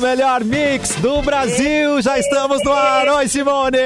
O melhor mix do Brasil. Já estamos no ar. Oi, Simone.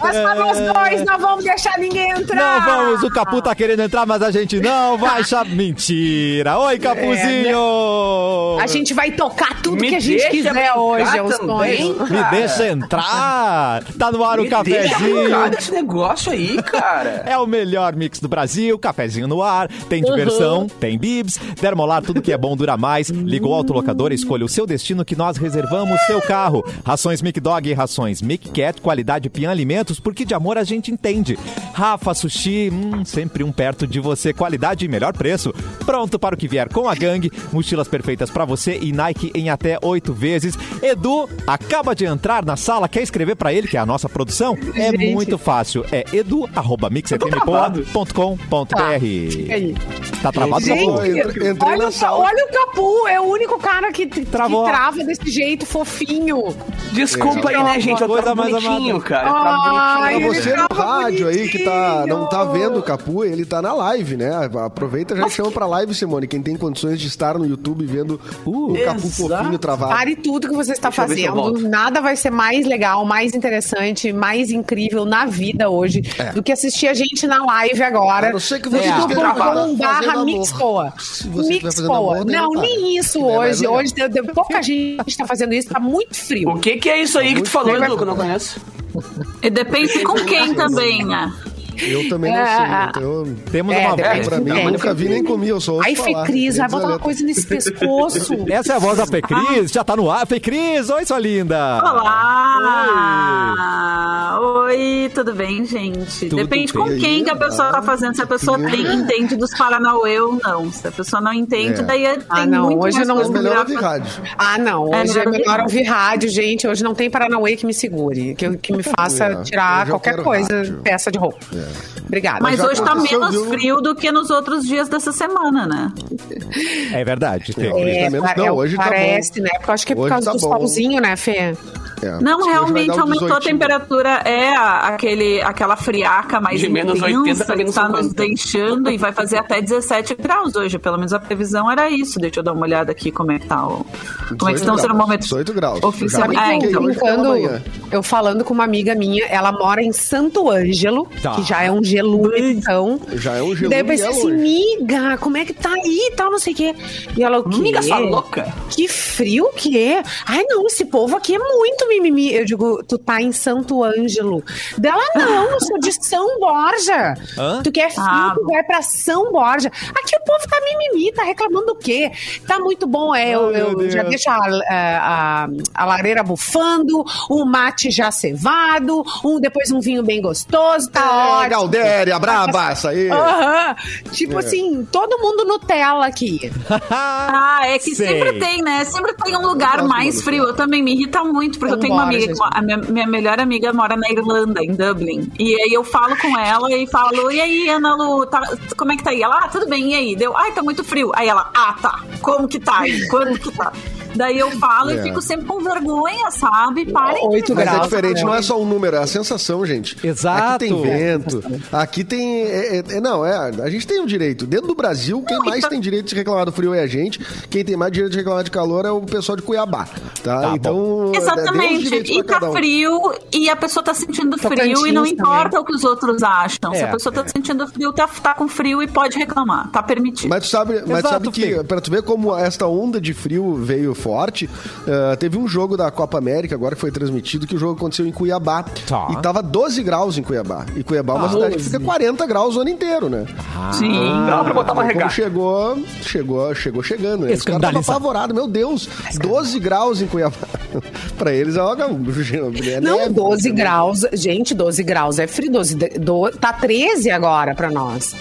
Nós somos dois, não vamos deixar ninguém entrar. Não vamos, o Capu tá querendo entrar, mas a gente não vai chamar. Mentira. Oi, Capuzinho. A gente vai tocar tudo Me que a gente quiser hoje, é o também. Me deixa entrar. Tá no ar o Me deixa cafezinho. desse negócio aí, cara. É o melhor mix do Brasil, cafezinho no ar, tem diversão, tem bibs, Dermolar, tudo que é bom dura mais. Liga o autolocador e escolha o seu destino que nós reservamos seu carro. Rações Mic Dog e rações Mic Cat, qualidade Pian Alimentos, porque de amor a gente entende. Rafa Sushi, hum, sempre um perto de você, qualidade e melhor preço. Pronto para o que vier com a gangue, mochilas perfeitas para você e Nike em até oito vezes. Edu acaba de entrar na sala, quer escrever para ele, que é a nossa produção? É Gente. muito fácil, é edu.mixfmpoa.com.br. Aí. Tá travado, Gente, Capu? Entrei olha, na o, sala. olha o Capu, é o único cara que, que trava desse jeito fofinho. Desculpa aí, né, gente? Eu tava mais bonitinho, amada. cara. Eu bonitinho. Pra você no rádio aí que tá, não tá vendo o Capu, ele tá na live, né? Aproveita e já chama pra live, Simone. Quem tem condições de estar no YouTube vendo o Capu exato. fofinho travado. Pare tudo que você está eu eu fazendo. Nada vai ser mais legal, mais interessante, mais incrível na vida hoje do que assistir a gente na live agora. A não ser que você barra. Mixpoa. Mixpoa. amor, daí Não, nem isso É hoje. Hoje pouca gente está fazendo isso, tá muito frio. O que que é isso aí que tu falou, Edu, que eu não conheço? E depende com quem também, né? Eu também não É, sei. é. Então, Temos É, uma voz. pra mim, eu nunca vi nem comi, eu só ouço Aí, falar. Fê Cris, vai botar uma coisa nesse pescoço. Essa é a voz da Fê Cris, já tá no ar. Fê Cris, oi, sua linda. Olá! Oi, tudo bem, gente? Tudo Depende bem. com quem que a pessoa tá fazendo. Se a pessoa tem, entende dos Paranauê ou não. Se a pessoa não entende, É. daí é- tem Ah, não, muito hoje mais não- coisa melhor ouvir rádio. Ah, não. É, Hoje é, melhor melhor ouvir rádio, gente. Hoje não tem Paranauê que me segure. Que, que me faça É, tirar eu qualquer coisa, rádio. peça de roupa. Yeah. Obrigada. Mas hoje tá aconteceu, menos viu? frio do que nos outros dias dessa semana, né? É verdade, Fê É. É, tá menos- não, é, hoje tá parece, né? Porque eu acho que é por Hoje causa tá do bom. solzinho, né, Fê? É, Não, realmente um aumentou a 18. temperatura. É aquele, aquela friaca mais De menos 80 intensa pra que menos tá nos 50. deixando e vai fazer até 17 graus hoje. Pelo menos a previsão era isso. Deixa eu dar uma olhada aqui como é que tá o... Como é que 18 estão os graus, termômetros 18 graus. oficiais. Já É, brinquei então. brincando, eu falando com uma amiga minha, ela mora em Santo Ângelo, Tá. que já é um gelume, então. Já é um gelo Daí eu pensei é assim, longe. miga, como é que tá aí e tal, não sei o quê. E ela, o quê? Amiga, essa louca. Que frio que é. Ai, não, esse povo aqui é muito mimimi. Eu digo, tu tá em Santo Ângelo. Dela, não, eu sou de São Borja. Hã? Tu quer frio, Ah. tu vai pra São Borja. Aqui o povo tá mimimi, tá reclamando do quê? Tá muito bom, é, eu, eu já deixo a, a, a- a lareira bufando, o mate já cevado, um, depois um vinho bem gostoso, tá É, ótimo. Galdéria, braba, essa aí. Tipo É. assim, todo mundo Nutella aqui. Ah, é que Sei. sempre tem, né? Sempre tem um lugar mais frio. Eu também me irrita muito, porque eu tenho uma amiga, a minha, minha melhor amiga mora na Irlanda, em Dublin. E aí eu falo com ela e falo, e aí, Ana Lu, tá- como é que tá aí? Ela, ah, tudo bem, e aí? Deu, ai, tá muito frio. Aí ela, ah, tá. Como que tá aí? Quando que tá? Daí eu falo É. e fico sempre com vergonha, sabe? Parem de Oito Mas é graus. diferente, né? não é só um número, é a sensação, gente. Exato. Aqui tem vento, aqui tem. é, é, é, não, é, a gente tem o direito. Dentro do Brasil, quem Não, mais então- tem direito de reclamar do frio é a gente. Quem tem mais direito de reclamar de calor é o pessoal de Cuiabá. Tá? Tá então. é, Exatamente. E tá um. frio e a pessoa tá sentindo frio Tocantins e não também. importa o que os outros acham. Se É, a pessoa tá é. sentindo frio, tá, tá com frio e pode reclamar. Tá permitido. Mas tu sabe, mas Exato, sabe que, Fê. pra tu ver como esta onda de frio veio forte, eh, teve um jogo da Copa América, agora que foi transmitido, que o jogo aconteceu em Cuiabá. Tá. E tava 12 graus em Cuiabá. E Cuiabá é uma cidade que fica 40 graus o ano inteiro, né? Sim. Dá pra botar uma Então, regata. chegou, chegou, chegou chegando. Né? Os caras apavorados. Meu Deus, 12 graus em Cuiabá. pra eles é uma... é Não, neve, 12 né? graus. Gente, 12 graus é frio. 12, de- do- tá 13 agora pra nós.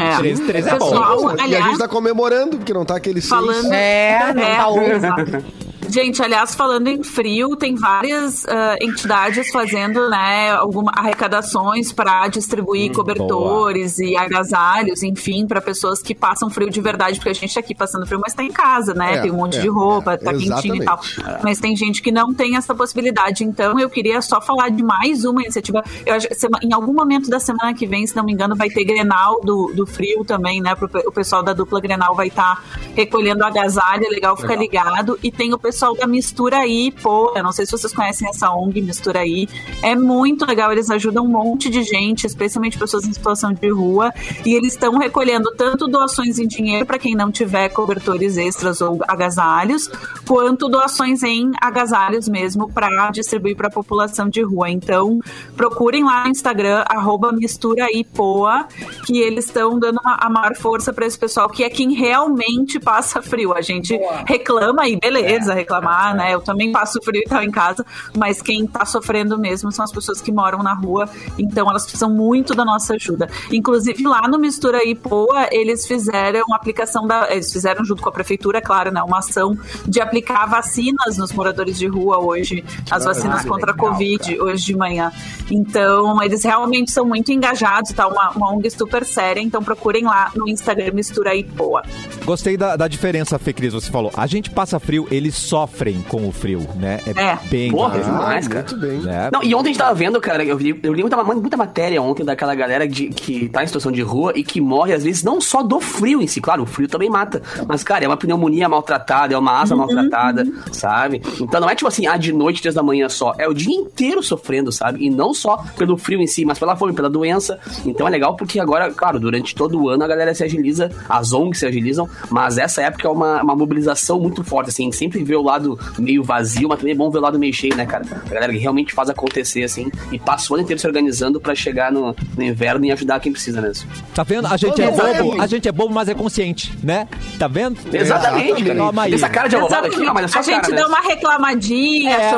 É. 13, 13 é bom. Pessoal, E a aliás, gente tá comemorando, porque não tá aquele seis. falando. É, não tá exato. Gente, aliás, falando em frio, tem várias ah, entidades fazendo né, alguma, arrecadações para distribuir cobertores e agasalhos, enfim, para pessoas que passam frio de verdade, porque a gente tá aqui passando frio, mas tá em casa, né? É, tem um monte é, de roupa, é, tá quentinho e tal. Mas tem gente que não tem essa possibilidade. Então, eu queria só falar de mais uma iniciativa. Eu acho, em algum momento da semana que vem, se não me engano, vai ter Grenal do, do frio também, né? Pro, o pessoal da dupla Grenal vai estar recolhendo agasalho, é legal ficar ligado. E tem o pessoal pessoal da Mistura aí, pô, eu não sei se vocês conhecem essa ONG Mistura aí, é muito legal, eles ajudam um monte de gente, especialmente pessoas em situação de rua, e eles estão recolhendo tanto doações em dinheiro para quem não tiver cobertores extras ou agasalhos, quanto doações em agasalhos mesmo para distribuir para a população de rua. Então, procurem lá no Instagram, misturaipoa, que eles estão dando uma- a maior força para esse pessoal, que é quem realmente passa frio. A gente reclama e beleza, reclamar, né? Eu também passo frio e tal em casa, mas quem tá sofrendo mesmo são as pessoas que moram na rua, então elas precisam muito da nossa ajuda. Inclusive lá no Mistura Ipoa, eles fizeram uma aplicação da. Eles fizeram junto com a prefeitura, claro, né? Uma ação de aplicar vacinas nos moradores de rua hoje, as vacinas contra a Covid hoje de manhã. Então, eles realmente são muito engajados, tá? Uma, uma ONG super séria, então procurem lá no Instagram Mistura Ipoa. Gostei da, da diferença, Fê Cris, você falou. A gente passa frio, eles sofrem com o frio, né? É. bem Porra, demais, cara. Muito bem. né? Não, e ontem a gente tava vendo, cara, eu li, eu li muita, muita matéria ontem daquela galera de, que tá em situação de rua e que morre, às vezes, não só do frio em si, claro, o frio também mata. Mas, cara, é uma pneumonia maltratada, é uma asa maltratada, sabe? Então não é tipo assim, ah, de noite, três da manhã só. É o dia inteiro sofrendo, sabe? E não só pelo frio em si, mas pela fome, pela doença. Então é legal porque agora, claro, durante todo o ano a galera se agiliza, as ONGs se agilizam, mas essa época é uma, uma mobilização muito forte, assim, sempre vê o lado meio vazio, mas também é bom ver o lado meio cheio, né, cara? A galera que realmente faz acontecer, assim, e passa o ano inteiro se organizando pra chegar no, no inverno e ajudar quem precisa mesmo. Tá vendo? A gente é bobo, a gente é bobo, mas é consciente, né? Tá vendo? Exatamente, cara. Essa cara de abobado aqui, ó, mas é só a gente dá uma reclamadinha, É.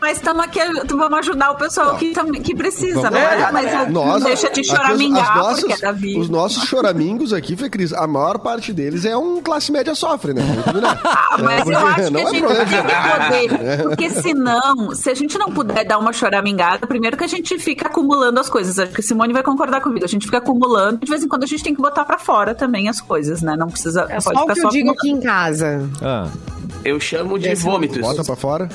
mas estamos aqui, vamos ajudar o pessoal que, tam- que precisa, né? Mas não deixa de choramingar, as nossas- porque é da vida. Os nossos choramingos aqui, Fê Cris, a maior parte deles é um classe média sofre, né? Ah, mas É, eu acho não a é gente problema tem de- que poder. Porque senão, se a gente não puder dar uma choramingada, primeiro que a gente fica acumulando as coisas. Acho que a Simone vai concordar comigo. A gente fica acumulando. De vez em quando a gente tem que botar pra fora também as coisas, né? Não precisa. É só pode o ficar que eu digo acumulando. aqui em casa. Ah, Eu chamo de vômitos. Bota pra fora.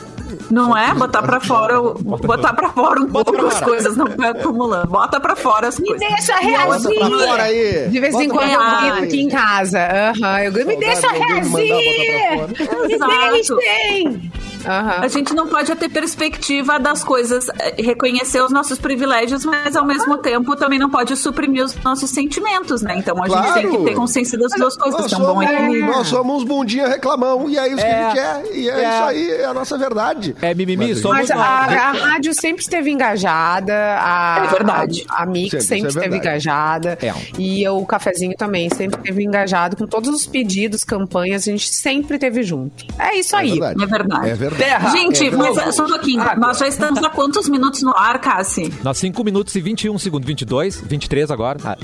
Não é? Botar pra fora, o- botar pra fora um Bota pouco as coisas, não vai acumulando. Bota pra fora as Me coisas. deixa Bota pra reagir! fora aí. De vez em Bota quando eu grito aqui em casa. Aham, eu grito, me deixa me reagir! Me deixem! Aham. A gente não pode ter perspectiva das coisas, eh, reconhecer os nossos privilégios, mas ao mesmo tempo também não pode suprimir os nossos sentimentos, né? Então a gente Claro. tem que ter consciência das duas coisas. Nós Então, bom somos, equilíbrio. nós somos bundinha reclamão, e é isso que É. a gente quer. E é, É. isso aí, é a nossa verdade. é mimimi, Mas- somos Mas a, a rádio sempre esteve engajada, a, É verdade. a, a Mix Sempre, sempre, é esteve verdade. engajada. É. E o Cafezinho também sempre esteve engajado com todos os pedidos, campanhas, a gente sempre esteve junto. É isso É aí. verdade. É verdade. É verdade. Terra, Gente, é mas só um pouquinho. água. Nós já estamos há quantos minutos no ar, Cassi? Nós 5 minutos e 21 segundos, 22, 23 agora. Ah,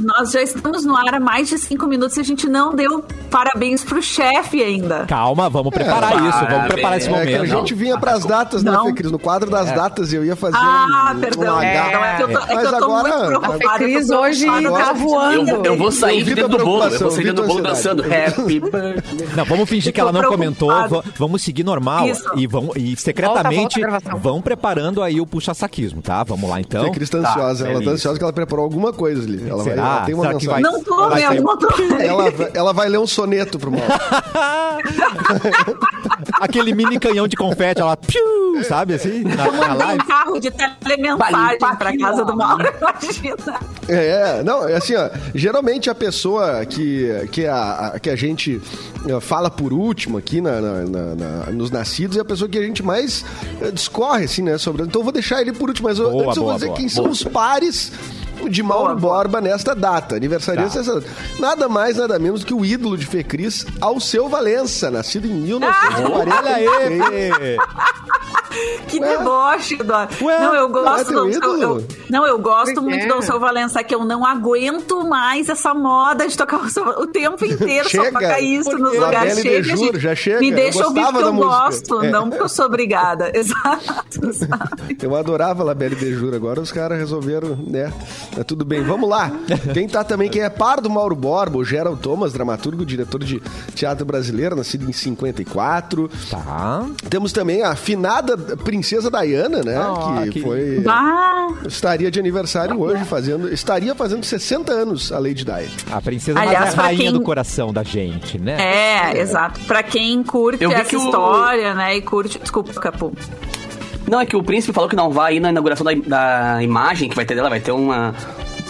Nós já estamos no ar há mais de cinco minutos e a gente não deu parabéns pro chefe ainda. calma, vamos preparar É, isso, vamos preparar esse é É que a momento. gente vinha pras datas, né, Não. Fê Cris? No quadro das datas eu ia fazer Ah, um, perdão. um É, H. é que eu tô, é que Mas eu tô agora- muito preocupada. A Cris hoje preocupada. tá voando. Eu, eu vou sair de dentro do bolo, eu vou sair dentro do bolo dançando. Happy. Não, vamos fingir que ela não comentou, vamos seguir normal Isso. e vamos e secretamente Volta, volta vão preparando aí o puxa-saquismo, tá? Vamos lá então. Fê Cris tá ansiosa, ela tá ansiosa que ela preparou alguma coisa ali. Ela, vai? Ela tem uma mensagem. vai- Não tô Vai mesmo, não tô Ela, vai- ela vai ler um soneto pro Mauro. Aquele mini canhão de confete, ela piu, sabe assim, na, na live. um carro de telemensagem pra casa do Mauro, imagina. É, não, é assim, ó. Geralmente a pessoa que, que, a, a- que a gente eh, fala por último aqui na, na- na- na- nos nascidos é a pessoa que a gente mais eh, discorre, assim, né? Sobre. Então eu vou deixar ele por último, mas eu, Boa, antes eu boa, vou dizer boa, quem boa. são os pares de Mauro Borba nesta data, aniversariante Tá. data. Nada mais, nada menos que o ídolo de Fê Cris, Alceu Valença, nascido em 1940. Olha aí, Que deboche, Eduardo. Ué, não, eu não é gosto do eu- eu- Não, eu gosto muito do seu Valença, que eu não aguento mais essa moda de tocar o, seu, o tempo inteiro Chega. só tocar isso nos lugares. De Juro, já chega. Me Eu deixa ouvir gostava porque da eu música. gosto, É. não porque eu sou obrigada. Exato. sabe? Eu adorava Labelle de Juro, agora os caras resolveram, né? Tá tudo bem, vamos lá. Quem tá também, quem é par do Mauro Borba, o Gerald Thomas, dramaturgo, diretor de teatro brasileiro, nascido em 54. Tá. Temos também a finada princesa Diana, né? Ah, que que- foi. Ah, Estaria de aniversário hoje, fazendo. Estaria fazendo 60 anos a Lady Di. A princesa Aliás, mais é a rainha quem- do coração da gente, né? é, exato. Pra quem curte essa que o- história, né? E curte. Desculpa, Capu. Não, é que o príncipe falou que não vai ir na inauguração da, da imagem que vai ter dela, vai ter uma,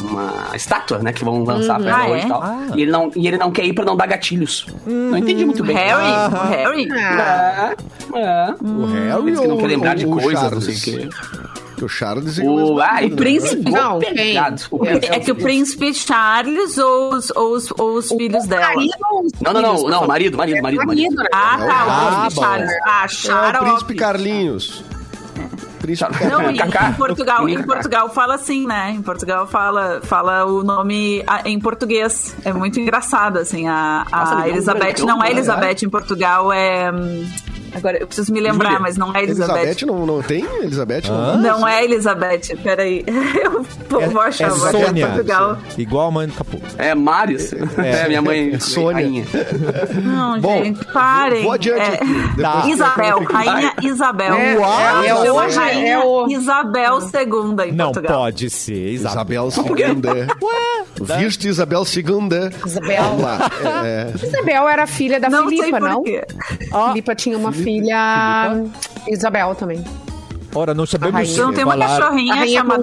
uma estátua, né, que vão lançar pra ela Ah, hoje é? e tal. Ah. E, ele não, e ele não quer ir pra não dar gatilhos. Não entendi muito bem. Harry? Ah. O Harry? Ah, É, é. O Harry Diz que não quer lembrar de o coisas, não Charles? sei o quê. Porque o Charles O, ah, e né? príncipe. Não, pegado. quem? O príncipe. É que o príncipe Charles ou os, ou os, ou os filhos dela? marido ou os Não, não, não, não, marido, marido, marido, marido. né? Ah, tá, Ah, o príncipe bom. Charles. Ah, É o príncipe Carlinhos. Príncipe Charles. Não, Carlinhos. em, Portugal, em. Portugal fala assim, né? Em Portugal fala, fala o nome em português. É muito engraçado, assim. A, a Nossa, Elizabeth não é? Elizabeth em Portugal, é. Agora, eu preciso me lembrar, Júlia. mas não é Elizabeth. Elizabeth não, não tem? Elizabeth não. Não é Elizabeth, peraí. Eu vou, vou achar, é vou achar Sônia. Portugal. Igual a mãe do Capu. É Marius. É, minha mãe. Sônia. rainha. Não, Bom, gente, parem. vou adiante É, Tá. Isabel, rainha Isabel. É, Uau, é, Isabel. hoje, rainha é o... Isabel II em Não Portugal. pode ser, Isabel. Isabel II. Viste Isabel II. Isabel. É, Isabel era filha da Não Filipa, por não? quê. Filipa tinha uma filha... Isabel também. Ora, não sabemos. Você não tem uma falar- cachorrinha chamada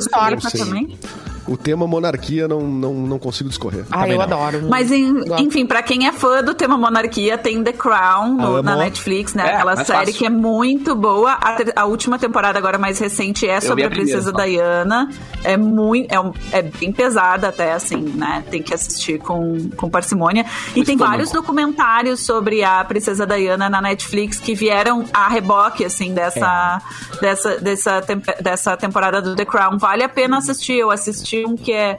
sim. também? O tema monarquia não, não, não consigo discorrer. Ah, Também eu não. adoro. Mas, em- enfim, pra quem é fã do tema monarquia, tem The Crown no- na Netflix, né? É, Aquela série fácil. que é muito boa. A, a última temporada, agora mais recente, é sobre a a primeira princesa só. Diana. É muito. É, um- é bem pesada, até, assim, né? Tem que assistir com, com parcimônia. E O tem estômago. vários documentários sobre a princesa Diana na Netflix que vieram a reboque, assim, dessa, dessa, dessa, tempe- dessa temporada do The Crown. Vale a pena assistir. Eu assisti um que é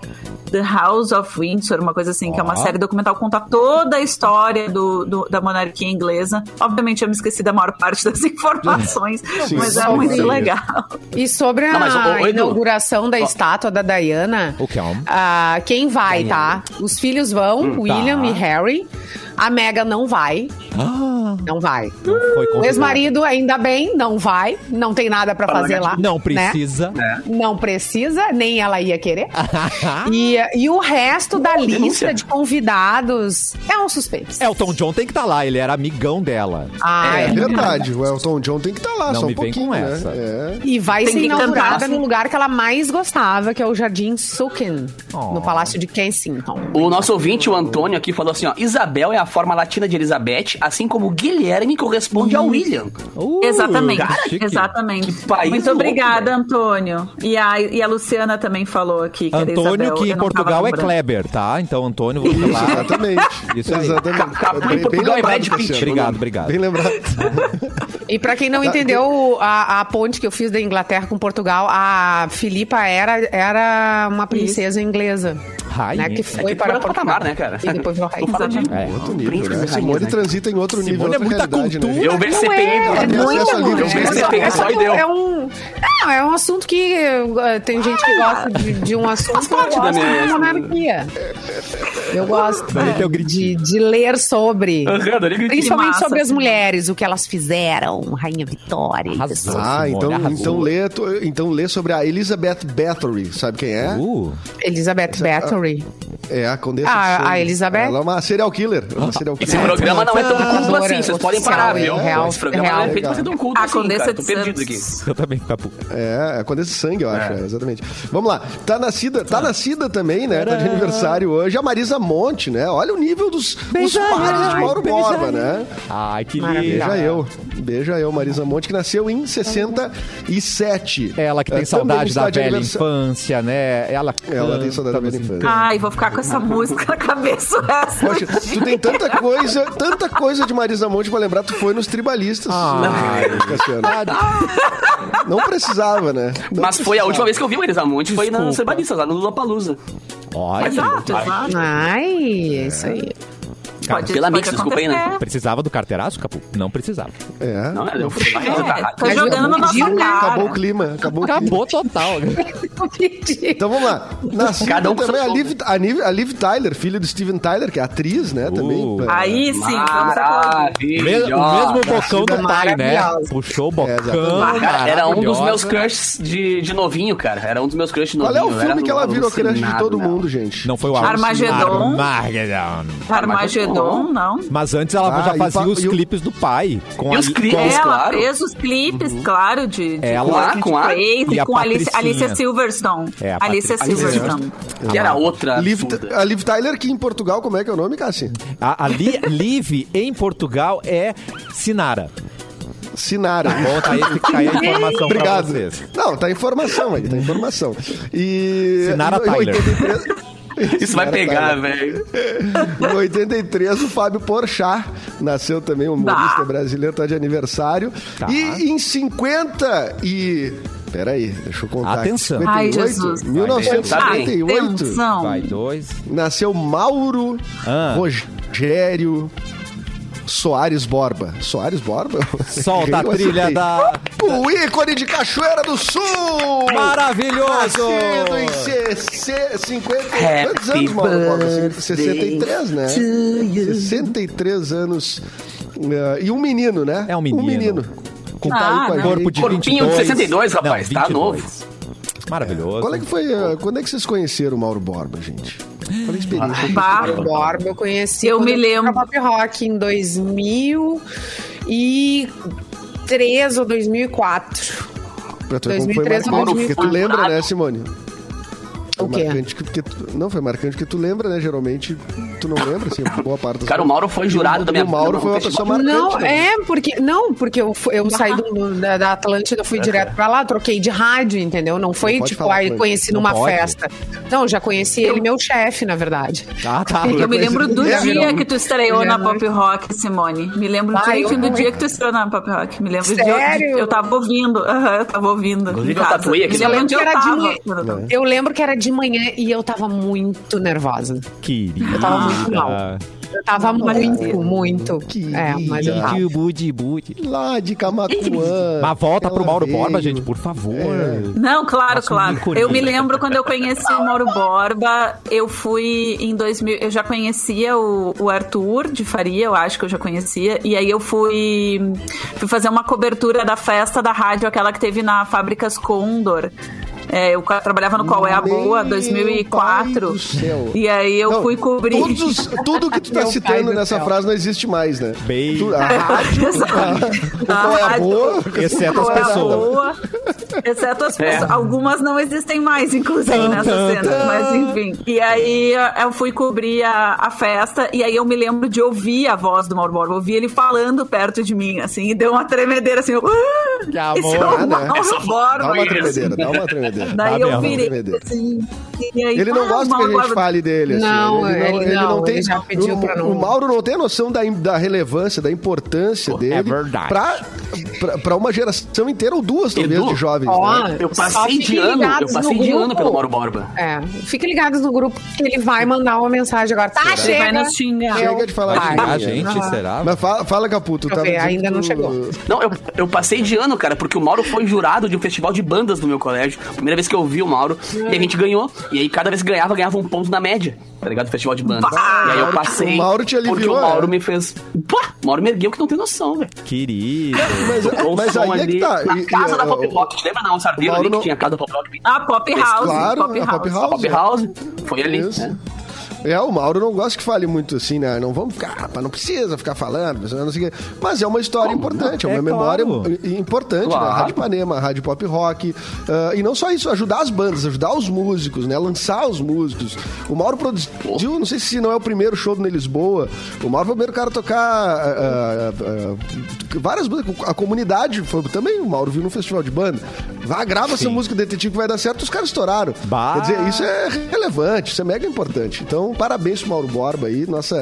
The House of Windsor, uma coisa assim, que é uma série documental, conta toda a história do, do- da monarquia inglesa. Obviamente, eu me esqueci da maior parte das informações, Sim, mas é muito isso. legal. E sobre a Não, ô, Edu. inauguração da estátua da Diana, O que é um? ah, quem vai, tá? Os filhos vão, William Tá. e Harry. A Mega não vai, Ah, não vai. não foi convidado. ex-marido, ainda bem, não vai. Não tem nada pra Fala fazer lá. Não né? precisa. Não precisa, nem ela ia querer. e, e o resto da lista de convidados é um suspense. Elton John tem que estar lá, ele era amigão dela. Ah, É é. verdade, o Elton John tem que estar lá, Não só um me vem pouquinho, com né? essa. É. E vai Tem ser inaugurada no lugar que ela mais gostava, que é o Jardim Sukin, Oh. no Palácio de Kensington. O nosso ouvinte, o Antônio, aqui falou assim: ó, Isabel é a forma latina de Elizabeth, assim como Guilherme corresponde ao William. Uh, Exatamente, cara, exatamente. Que país Muito louco, obrigada, velho. Antônio. E a, e a Luciana também falou aqui que Antônio, Isabel, que em Portugal é. Kleber, tá? Então, Antônio, vou falar. Exatamente. Isso aí. Exatamente. Ca- Capu em Bem- bem é Brad Pitt. Obrigado, obrigado. Bem lembrado. E pra quem não Tá, entendeu a, a ponte que eu fiz da Inglaterra com Portugal, a Filipa era, era uma princesa inglesa. Rainha. Né, que É foi que para foi outro Portugal. patamar, né, cara? E depois virou. Tu fala de Exatamente. É. Outro nível, né? Simone né? transita em outro nível, Simone é muita né? cultura. Eu vejo Não CPI, é, é Tem acesso muito, a livros, Eu vi né? esse é, CPI só e deu. é um, não, é um assunto que uh, tem gente que gosta de, de um assunto Faz parte eu da gosto minha- de monarquia. Eu gosto de, de ler sobre. Principalmente massa, sobre as assim. mulheres, o que elas fizeram, Rainha Vitória. e Arrasou. Ah, Simone, então, então, lê, então lê sobre a Elizabeth Bathory. Sabe quem é? Uh, Elizabeth Bathory. É a condessa Ah, a Elizabeth? Ela é uma serial killer. Uma serial Esse killer. programa não é tão culto assim, vocês podem parar, viu? Real, Esse programa real. é feito pra ser tão culto A assim, Condessa cara. Tô de perdido aqui. Eu também, Capu. É, a Condessa de Sangue, eu acho, é, exatamente. Vamos lá. Tá nascida, tá nascida também, né? Tá de aniversário hoje a Marisa Monte, né? Olha o nível dos os pares de Mauro Borba, né? Ai, que lindo. Beija eu. Beija eu, Marisa Monte, que nasceu em 67. Ela que tem É, saudade da velha infância, né? Ela, Ela tem saudade da velha infância. Ai, vou ficar com essa música na cabeça. Essa. Poxa, tu tem tanta coisa, tanta coisa de Marisa Monte pra lembrar, tu foi nos tribalistas. Ai. Cassiano. Não precisava, né? Não Mas foi a precisava. última vez que eu vi Marisa Monte, foi na Desculpa. Cebaristas, lá no Lollapalooza. Olha. Exato, exato. Ai, é isso aí. Pode, Pela pode Mix, desculpa aí, né? Precisava do carteiraço, Capu? Não precisava. É. Não, eu fui É, jogando Pediu, né? cara. Acabou o clima. Acabou o clima. Acabou total. Então vamos lá. Nascida Cada um também a Liv, a, Liv, a Liv Tyler, filha do Steven Tyler, que é atriz, né? Também. Uh. Aí sim. Me- o mesmo bocão do pai, né? Puxou o bocão. exatamente. Cara, era um dos meus crushes de, de novinho, cara. Era um dos meus crushes de Qual novinho. é o filme era que ela virou crush de todo né? mundo, gente? Não foi o Armagedon. Armagedon. Armagedon, não. Mas antes ela Ah, já fazia pa- os o- clipes do pai. Com E a, os clipes, com- É, ela claro. fez os clipes, claro, de, de Ela- com a, com a- Tracy, e com a Alice, Patricinha. Alicia Silverstone. É, a Alicia. Silverstone. Que era outra Liv, a Liv Tyler, que em Portugal, como é que é o nome, Cassi? A, a Li- Liv em Portugal é Sinara. Sinara. Bom, tá aí, tá aí a informação Obrigado. pra vocês. Não, tá informação aí, tá informação. E. Sinara Tyler. 83 Isso vai Sinara pegar, velho. Em 83, o Fábio Porchat nasceu também, um humorista Bah. brasileiro, tá de aniversário. Tá. E em 50 e... Peraí, deixa eu contar. aqui. Atenção. 58, Ai, Jesus. 1958, Atenção. Vai, dois. nasceu Mauro Ah. Rogério Soares Borba. Soares Borba? Solta a trilha da... O ícone de Cachoeira do Sul! Maravilhoso! Nascido em CC 50. Happy Quantos anos, Mauro Borba? birthday 63, né? 63 anos. eh, e um menino, né? É um menino. Um menino. Tá Ah, com a não. Corpo de Corpinho 22. de 62, rapaz, tá 22. novo. Maravilhoso. Qual é que foi, eh, quando é que vocês conheceram o Mauro Borba, gente? Qual é a experiência? Borba, eu conheci. Eu me lembro. pra Pop Rock em 2003 ou 2004. Pra tu ver como foi 2013 ou marcante, porque tu 2004. lembra, né, Simone? Foi O quê? marcante que- porque tu- não, foi marcante porque tu lembra, né? Geralmente tu não lembra, assim, boa parte das Cara, o. Mauro foi jurado da minha O Mauro foi uma pessoa marcante. Não, né? é, porque. Não, porque eu, eu saí do- da, da Atlântida, fui direto pra lá, troquei de rádio, entendeu? Não foi Não pode tipo, aí conheci Não numa pode. festa. Não, já conheci ele, meu chefe, na verdade. Ah, tá. Eu me lembro do É, dia que tu estreou já na não- Pop Rock, Simone. Me lembro Ah, direitinho eu do dia que tu estreou na Pop Rock. Me lembro Sério? de eu tava ouvindo. Aham, eu tava ouvindo. Inclusive, eu tatuei aqui no lembro eu Era de tava. manhã. eu. Eu lembro que era de manhã e eu tava muito nervosa. Querida. Eu tava muito mal. Eu tava muito, muito. Querida. É, mas eu tava. Budi, budi. Lá de Camacuã. Mas volta pro Mauro veio. Borba, gente, por favor. Não, claro, Nossa, um claro. ícone. Eu me lembro quando eu conheci o Mauro Borba, eu fui em 2000, eu já conhecia o, o Arthur de Faria, eu acho que eu já conhecia, e aí eu fui, fui fazer uma cobertura da festa da rádio, aquela que teve na Fábricas Condor. É, eu trabalhava no Qual é a Boa, Meu 2004. pai do céu. E aí eu Não, fui cobrir. todos- tudo que tu tá citando do nessa céu. frase não existe mais, né? Bem- Tu- a rádio, a- o qual é a rádio- boa? Exceto as Qual é a pessoas. boa? Exceto as É. pessoas. Algumas não existem mais, inclusive, nessa cena. Mas enfim. E aí eu fui cobrir a, a festa e aí eu me lembro de ouvir a voz do Mauro Borba. Ouvir ele falando perto de mim, assim, e deu uma tremedeira assim. Eu, "Ah, Que amor, esse é o né? Mauro. Dá uma isso." tremedeira, dá uma tremedeira. Daí Dá eu mesmo. virei Tremedeira. assim. Aí, Ele não "Ah, gosta que a gente Borba." fale dele. assim. Não, ele não, ele já pediu o, pra não- O Mauro não tem noção da, da relevância, da importância dele. é verdade. Pra, pra, pra uma geração inteira, ou duas, talvez, Edu, de jovens. Ó, né? Eu passei de ano, eu passei de ano pelo Mauro Borba. É, fiquem ligados no grupo que ele vai mandar uma mensagem agora. Tá, Ele chega. vai nos xingar. Chega de falar Vai. de Ah, mim, gente, Aham. será? Mas fala, fala Caputo. Ver, ainda não chegou. Não, eu, eu passei de ano, cara, porque o Mauro foi jurado de um festival de bandas no meu colégio. Primeira vez que eu vi o Mauro. E a gente ganhou. E aí, cada vez que ganhava, ganhava um ponto na média. Tá ligado? Do festival de bandas. Bah! E aí eu passei. O Mauro te aliviou, Porque o Mauro é? me fez. Pá! O Mauro me ergueu que não tem noção, velho. Querido. Mas, Tocou mas som aí é ali que tá. Na E- e, casa da uh, Pop Rock. Te lembra da onça Ardeiro Mauro ali que não- tinha a casa da Pop Rock? Ah, Pop House. Claro, Pop a Pop House. House. Pop House. Foi ali. Isso. né? É, o Mauro não gosta que fale muito assim, né? Não vamos ficar, rapaz, não precisa ficar falando, não sei o quê. Mas é uma história importante, é uma É memória claro. importante, né? Claro. A Rádio Ipanema, a Rádio Pop Rock. ah, e não só isso, ajudar as bandas, ajudar os músicos, né? Lançar os músicos. O Mauro produziu, não sei se não é o primeiro show do Lisboa. O Mauro foi o primeiro cara a tocar ah, ah, ah, várias bandas. A comunidade foi também, o Mauro viu no festival de banda. Vá, grava essa música detetive que vai dar certo, os caras estouraram. Bah. Quer dizer, isso é relevante, isso é mega importante. Então, parabéns pro Mauro Borba aí, nossa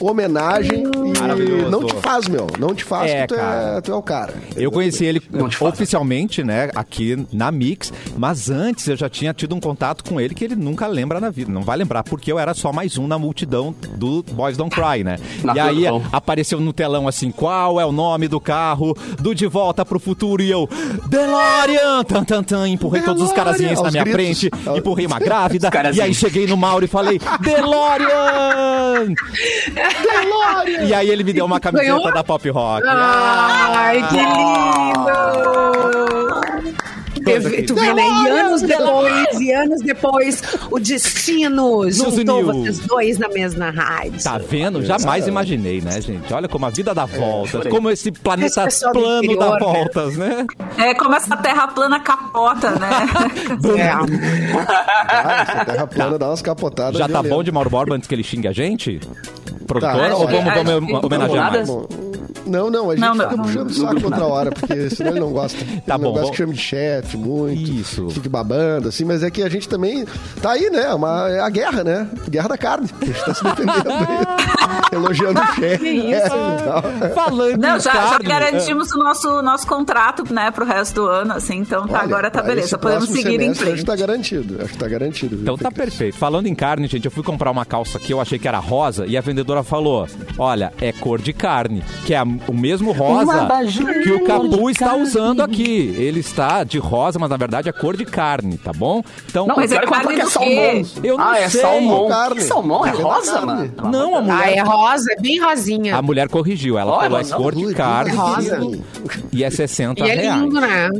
homenagem e Maravilhoso. não te faz, meu. Não te faz, É, tu, é, tu é o cara. Eu conheci ele Não oficialmente, né, aqui na Mix, mas antes eu já tinha tido um contato com ele que ele nunca lembra na vida. Não vai lembrar, porque eu era só mais um na multidão do Boys Don't Cry, né? Na e aí produção. apareceu no telão assim, qual é o nome do carro do De Volta pro Futuro? E eu, DeLorean! Tan, tan, tan, empurrei todos os DeLorean! carazinhos na minha gritos. frente, empurrei uma grávida, e aí cheguei no Mauro e falei, DeLorean! DeLorean! E aí ele me deu uma camiseta Ganhou? da Pop Rock. Ai, que lindo! Teve- tu vê, né? E anos depois, e anos depois, o destino juntou uniu. vocês dois na mesma rádio. Tá vendo? Jamais imaginei, né, gente? Olha como a vida dá voltas, chorei. como esse planeta Esse plano dá interior, né? voltas, né? É como essa terra plana capota, né? É. Ah, essa terra plana dá umas capotadas. Já tá bom de Mauro Borba antes que ele xingue a gente? Produtora? Tá, ou é, vamos, acho vamos homenagear mais? Bom, Não, não, a gente Não, não, fica não, puxando o saco outra hora, porque senão ele não gosta. Tá ele bom, não gosta vamos- que chame de chefe muito. Isso. Fique babando, assim, mas é que a gente também tá aí, né? Uma, é a guerra, né? Guerra da carne. A gente tá se defendendo aí. Elogiando o chefe. Que É, isso? então. Falando Não, em já, já carne, garantimos o nosso, nosso contrato, né, pro resto do ano, assim, então tá, Olha, agora tá beleza, podemos seguir em Acho frente. que tá garantido. Acho que tá garantido. viu? Então tá perfeito. Falando em carne, gente, eu fui comprar uma calça que eu achei que era rosa e a vendedora falou: Olha, é cor de carne, que é a- o mesmo rosa que o Capu está carne. usando aqui. Ele está de rosa, mas na verdade é cor de carne, tá bom? Então, Não, Mas é é carne que é salmão. Eu não ah, é sei. salmão. Carne. Que salmão? É É rosa, mano? Não, a amor de Ah, mulher. é rosa, é bem rosinha. A mulher corrigiu, ela Olha, falou é cor de carne é rosa. e é 60 E é reais. lindo, né?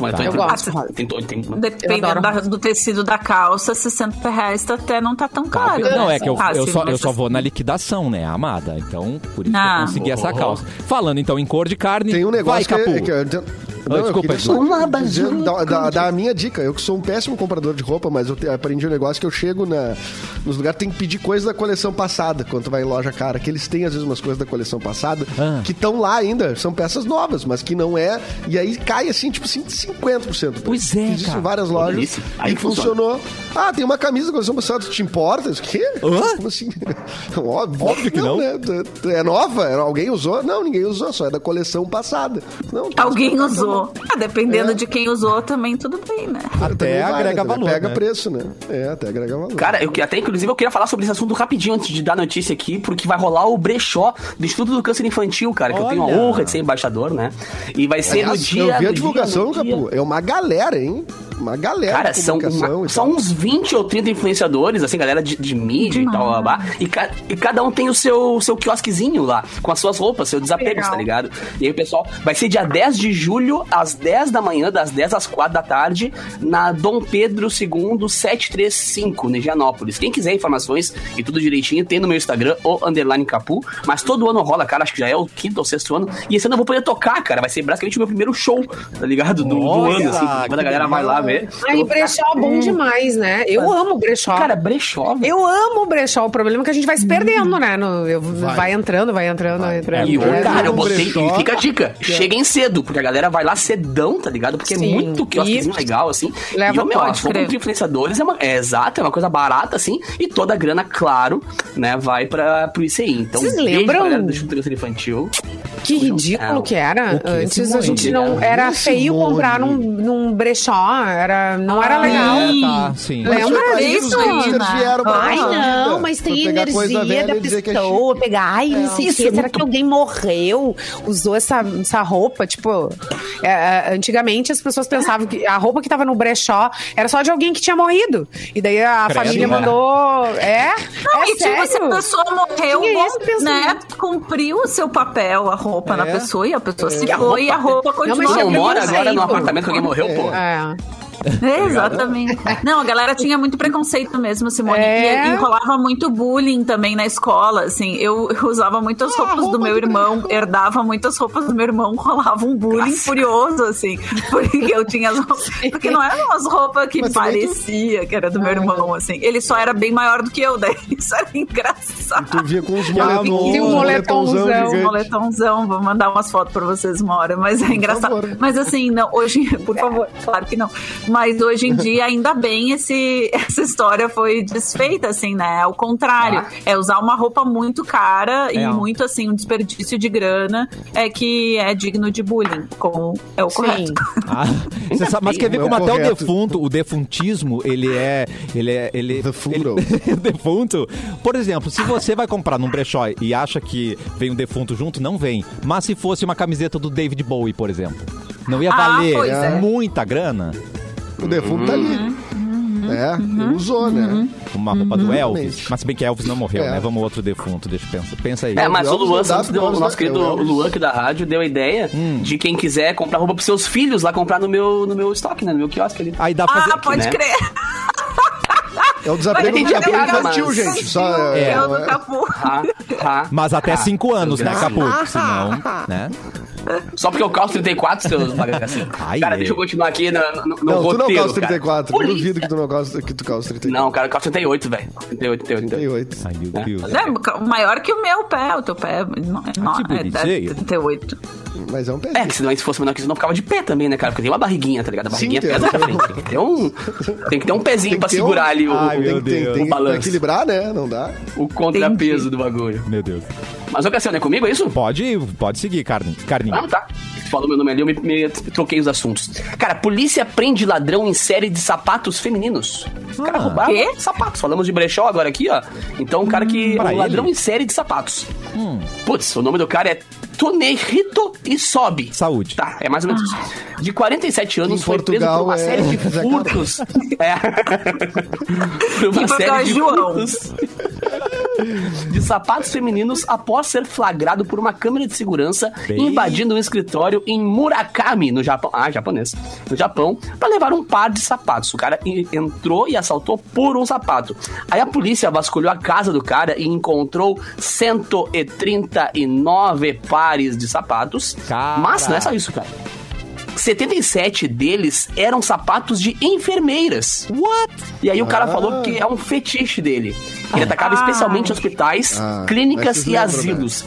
Mas Eu gosto. Tem, tem, tem, Dependendo da- do tecido da calça, 60 reais tá até não tá tão caro. Não, né? é que eu, Ah, eu só, eu só vou na liquidação, né, amada? Então, por isso Ah. que eu consegui essa Oh. calça. Falando então em cor de carne, Tem um vai, negócio que, Capu. é- que eu- não, eu desculpa, só desculpa. dizer- Uma dar, dar- dar a minha dica. Eu que sou um péssimo comprador de roupa, mas eu te- aprendi um negócio que eu chego na, nos lugares, tem que pedir coisa da coleção passada quando tu vai em loja cara, que eles têm às vezes umas coisas da coleção passada Ah. que estão lá ainda, são peças novas, mas que não é, e aí cai assim, tipo assim, 50%. Pois é, Existe cara. em várias lojas. Aí e funcionou. Ah, tem uma camisa da coleção passada, tu te importa? O quê? Hã? Como assim? Óbvio, Óbvio que não. né? É nova? Alguém usou? Não, ninguém usou, só é da coleção passada. Não, tá Alguém usou. Ah, dependendo É. de quem usou, também tudo bem, né? Até Também agrega valor, Pega né? preço, né? É, até agrega valor. Cara, eu, até inclusive eu queria falar sobre esse assunto rapidinho antes de dar notícia aqui, porque vai rolar o brechó do Instituto do Câncer Infantil, cara, que eu tenho a Olha. honra de ser embaixador, né? E vai ser no dia. eu vi a divulgação, dia- Capu. É uma galera, hein? Uma galera Cara, são, uma- são uns 20 ou 30 influenciadores, assim, galera de, de mídia e tal, blá, blá, e, ca- e cada um tem o seu, seu quiosquezinho lá, com as suas roupas, seu desapego, Legal. tá ligado? E aí o pessoal, vai ser dia 10 de julho, às 10 da manhã, das 10 às 4 da tarde, na Dom Pedro II 735, no Higienópolis. Quem quiser informações e tudo direitinho, tem no meu Instagram, o underline capu, mas todo ano rola, cara, acho que já é o quinto ou sexto ano, e esse ano eu vou poder tocar, cara, vai ser basicamente o meu primeiro show, tá ligado? Do, do ano, assim, quando a galera vai lá ver. Aí, brechó é bom demais, né? Eu amo brechó. Cara, brechó, velho. eu amo brechó. O problema é que a gente vai se perdendo, né? No, eu- vai. entrando, vai entrando, vai entrando. E, É, cara, eu botei. brechó. E fica a dica: cheguem cedo, porque a galera vai lá cedão, tá ligado? Porque Sim, é muito quiosquezinho e legal, assim. leva e o meu, crer. dos influenciadores é, uma, é exato, é uma coisa barata, assim. E toda a grana, claro, né, vai pra, pro ICI. Então, Vocês beijo lembram? galera do Infantil. Que ridículo que era. Antes a gente não. Era feio comprar num, num brechó. Era, não era legal. É, tá, sim. Lembra Mas foi aí disso, Ai, não, vida, mas tem energia da é pessoa. pegar, ai, não sei o é Será que alguém morreu? Usou essa, essa roupa? Tipo, é, é, antigamente as pessoas pensavam que a roupa que tava no brechó era só de alguém que tinha morrido. E daí a Credo, família né? mandou. É? Não, é e tipo, se a sério? pessoa morreu, bom, né? Cumpriu o seu papel, a roupa na É. pessoa, e a pessoa se E foi, e a roupa mas continua. tinha Não, mora preconceito. agora no apartamento que alguém morreu, pô. É. É, exatamente. Não, a galera tinha muito preconceito mesmo, Simone. É. E, e rolava muito bullying também na escola, assim. Eu, eu usava muitas Ah, roupas do meu irmão, herdava muitas roupas do meu irmão, rolava um bullying furioso, assim. Porque eu tinha as roupas. Porque não eram umas roupas que Mas parecia que era do meu irmão, assim. Ele só era bem maior do que eu, daí isso era engraçado. Tu via com os moletons, Tem um moletomzão. gigante. moletomzão, vou mandar umas fotos pra vocês uma hora, mas é engraçado. favor. Mas assim, não, hoje, por favor, claro que não. Mas hoje em dia, ainda bem, esse, essa história foi desfeita, assim, né? Ao contrário, Ah. é usar uma roupa muito cara É. e muito, assim, um desperdício de grana é que é digno de bullying, como é o Sim. correto. Ah, você sabe, mas quer ver Não é como até o correto. defunto, o defuntismo, ele é. Ele é. Ele, Defunto. ele- defunto. Por exemplo, se você vai comprar num brechó e acha que vem um defunto junto, não vem. Mas se fosse uma camiseta do David Bowie, por exemplo, não ia Ah, valer pois é. muita grana? O defunto tá ali. Uhum. É, ele usou, né? Uma roupa do Elvis. Mas se bem que Elvis não morreu, É. né? Vamos outro defunto, deixa eu pensar. Pensa aí. É, mas o Elvis Luan não dá Santos deu, o nosso querido é o Elvis. Luan aqui da rádio deu a ideia Hum. de quem quiser comprar roupa pros seus filhos lá comprar no meu, no meu estoque, né? No meu quiosque ali. Aí dá pra fazer. Ah, pode né? crer. É o desapego, gente desapego infantil, mas- gente. Só, é, Eu no é, capu. Ah, ah, Mas até ah, 5 anos, né, Capu? gracinhos. Senão, né? Só porque eu calço 34, seus bagacinhos. Ai, Cara, deixa eu continuar aqui no, no, no Não, tu não roteiro, calça cara. 34. Eu duvido que tu não calça, que tu calça 34. Não, cara, eu calço 38, velho. 38, 38, 38. 38. Ai, meu Deus. É, maior que o meu pé, o teu pé não, não, que é, é 38. Mas é um É, pezinho. que senão se fosse menor que isso, não ficava de pé também, né, cara? Porque tem uma barriguinha, tá ligado? A Sim, barriguinha tem. pesa pra frente. Tem que ter um, tem que ter um pezinho Tem pra segurar um- ali o, Ai, meu Tem, que- tem, Deus. tem o que balanço. equilibrar, né? Não dá. o contrapeso do bagulho. Meu Deus. Mas, ô, Cassiano, é comigo, é isso? Pode, pode seguir, Carne. Carninho. Ah, tá. Você falou meu nome ali, eu me, me troquei os assuntos. Cara, polícia prende ladrão em série de sapatos femininos. O cara Ah. roubava Quê? sapatos. Falamos de brechó agora aqui, ó. Então, o cara que. pra um ladrão ele? em série de sapatos. Putz, o nome do cara é Tonerito Isobe. Saúde. Tá, é mais ou menos isso. De 47 anos, Em foi preso por Portugal uma é série de furtos. é. por uma Portugal série é de furtos de sapatos femininos após ser flagrado por uma câmera de segurança Bem- invadindo um escritório em Murakami, no Japão. Ah, japonês. No Japão, para levar um par de sapatos. O cara en- entrou e assaltou por um sapato. Aí a polícia vasculhou a casa do cara e encontrou 139 pares de sapatos. Cara. Mas não é só isso, cara. 77 deles eram sapatos de enfermeiras. What? E aí o cara Ah. falou que é um fetiche dele. Ele atacava especialmente hospitais, Ah, clínicas e lembram, asilos.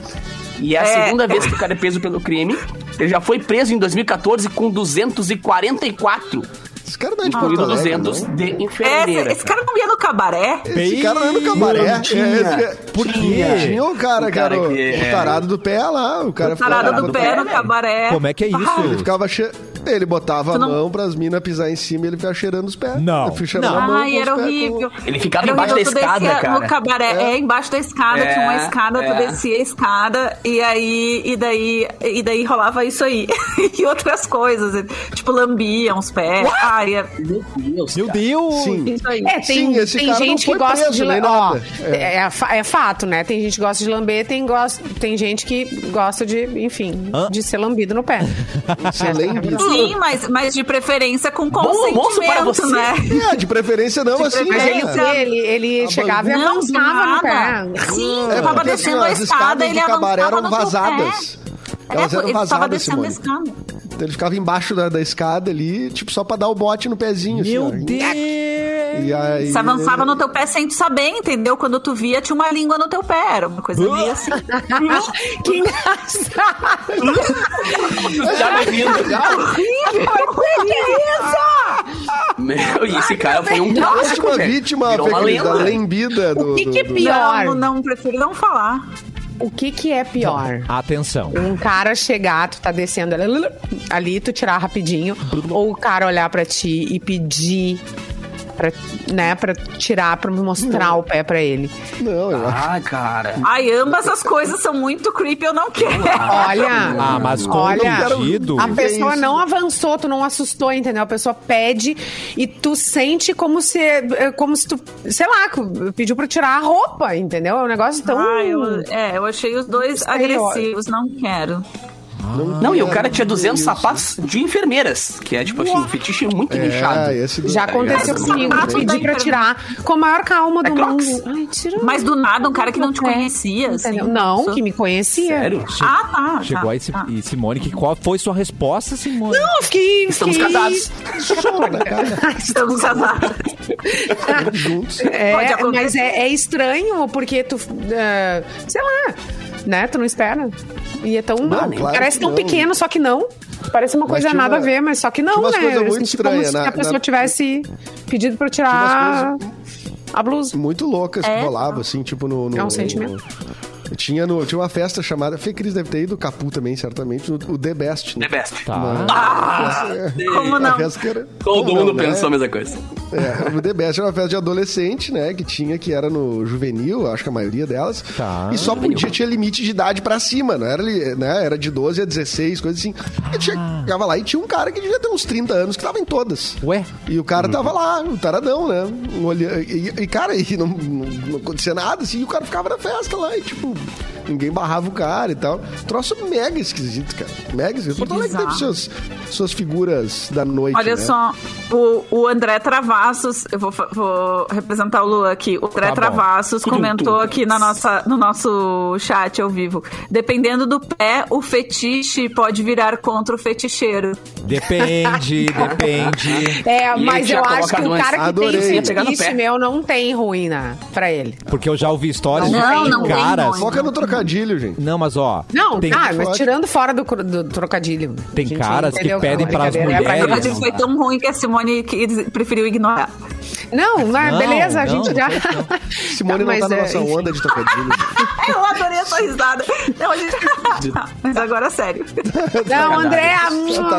E é a É. segunda vez que o cara é preso pelo crime. Ele já foi preso em 2014 com 244, Esse cara não é de incluindo Porto Alegre, 200 não? de É, enfermeira. esse, esse cara não ia no cabaré? Esse cara não é no cabaré. Tinha. É, esse- Por Tinha. quê? Tinha o cara, O que era cara o, que- o é. tarado do pé lá. O cara ficava- Parada do do pé no cabaré. Como é que é Ele isso? ficava che... Ele botava Tu a não- mão pras minas pisar em cima e ele ficava cheirando os pés. Não. Não. a mão Ai, com os era horrível. Ele ficava Era embaixo da horrível, tu escada, descia cara. No cabaré, é. embaixo da escada, É, tinha uma escada, é. tu descia a escada e aí, e daí, e daí rolava isso aí. e outras coisas, tipo, lambia uns pés. Ai, é Meu Deus, Meu cara. Deus! Sim. isso aí. É, tem, Sim, esse tem cara não gente que gosta preso, de. Ó, é. é fa- é fato, né? Tem gente que gosta de lamber, tem, gosta, tem gente que gosta de, enfim, Hã? de ser lambido no pé. Ser lambido. Sim, mas, mas de preferência com consentimento, você. né? É, de preferência não, assim. Mas ele, preferência- é. ele, ele A chegava e avançava no pé. Sim, É tava porque, descendo assim, a escada, escadas ele avançava eram vazadas. pé. Elas É, eram ele tava vazadas, descendo a Simone. escada. Então ele ficava embaixo da, da escada ali, tipo, só pra dar o bote no pezinho. assim, Meu ó. Deus! E aí, Você avançava no teu pé sem tu saber, entendeu? Quando tu via, tinha uma língua no teu pé. Era uma coisa meio assim. que engraçado! Já me vindo. Meu, e esse cara foi um clássico, vítima, lenda. lembida do... O que que é pior? Não, não, prefiro não falar. O que que é pior? Atenção. Um cara chegar, tu tá descendo ali, ali, tu tirar rapidinho, ou o cara olhar pra ti e pedir pra, né, pra tirar, pra mostrar o pé pra ele. Não, eu acho. Ah, cara. Ai, ambas as coisas são muito creepy, eu não quero. Olha, Ah, mas olha, contido. a pessoa isso. não avançou, tu não assustou, entendeu? A pessoa pede e tu sente como se, é, como se tu, sei lá, pediu pra tirar a roupa, entendeu? É um negócio tão... Ai, eu, é, eu achei os dois agressivos, não quero. Não, e o cara tinha Isso. 200 sapatos de enfermeiras, que é tipo assim, um fetiche muito nichado. É, esse do- Já aconteceu Mas comigo, da pra tirar com a maior calma do É mundo. Ai, tira Mas do nada, um cara que não te É, conhecia, assim. Não, que me conhecia. Sério? Ah, tá. Chegou tá, aí, tá. e Simone, que qual foi sua resposta, Simone? Eu fiquei, Estamos fiquei casados. chocada, cara. Estamos casados. juntos. É, Pode acontecer. mas é, é estranho porque tu, é, sei lá, né? Tu não espera. E é tão. Não, claro parece que tão não. pequeno, só que não. Parece uma Mas coisa tinha nada uma- a ver, mas só que tinha não, umas né? coisas Eu muito senti como estranhas se na- a pessoa na- tivesse pedido pra eu tirar a blusa. muito loucas que É? rolavam, assim, tipo no. no É um sentimento. no- tinha, no, tinha uma festa chamada. Fê Cris deve ter ido, Capu também, certamente, no, o The Best. né? The best. Tá. Como A não? era- Todo Como mundo não, né? pensou a mesma coisa. É, o The Best era uma festa de adolescente, né? Que tinha, que era no juvenil, acho que a maioria delas. Tá. E só podia, tinha limite de idade pra cima, não era, li- né? Era de 12 a 16, coisa assim. E chegava lá e tinha um cara que devia ter uns 30 anos que tava em todas. Ué? E o cara tava lá, o taradão, né? Olha- E, e, cara, e não, não, não acontecia nada, assim, e o cara ficava na festa lá, e tipo, ninguém barrava o cara e tal. Troço mega esquisito, cara. Mega esquisito. Porto Alegre teve seus, suas figuras da noite. Olha né? só, o, o André Travassos, eu vou, vou representar o Lu aqui. O André Tá. Travassos Tudo, comentou tudo. aqui na nossa, no nosso chat ao vivo. Dependendo do pé, o fetiche pode virar contra o feticheiro. Depende, depende. É, mas eu acho que o cara que Adorei. tem fetiche meu não tem ruim, né? Pra ele. Porque eu já ouvi histórias Não, de não tem caras. Foca no trocadilho, gente. Não, mas ó. Não, tem, tá, mas tirando fora do, do trocadilho. Tem caras que pedem a pras brincadeira é pra mulheres. ignorar. Mas foi tão ruim que a Simone que- preferiu ignorar. Não, não é, Não, beleza, a não, gente já. Simone Tá, não tá mas na é, nossa enfim. onda de trocadilho. Eu adorei essa risada. Não, a gente... Mas agora, sério. Não, André, A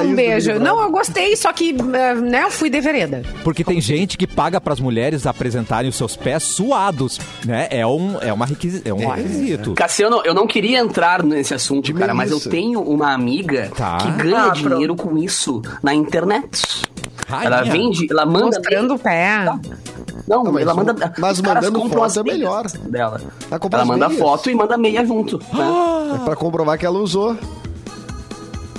um beijo. Não, Brother. eu gostei, só que, eh, né, eu fui de vereda. Porque tem gente que paga pras mulheres apresentarem os seus pés suados, né? É um, é uma requisi- é um requisito. Cassiano, eu não queria entrar nesse assunto, cara, mas eu tenho uma amiga Tá. que ganha Ah, dinheiro com isso na internet. Ela Rainha. vende, ela manda. Mostrando o pé. Não, Não, ela o- manda. mas mandando foto é melhor. Dela. Ela compra Ela as manda meias. foto e manda meia junto. Né? É pra comprovar que ela usou.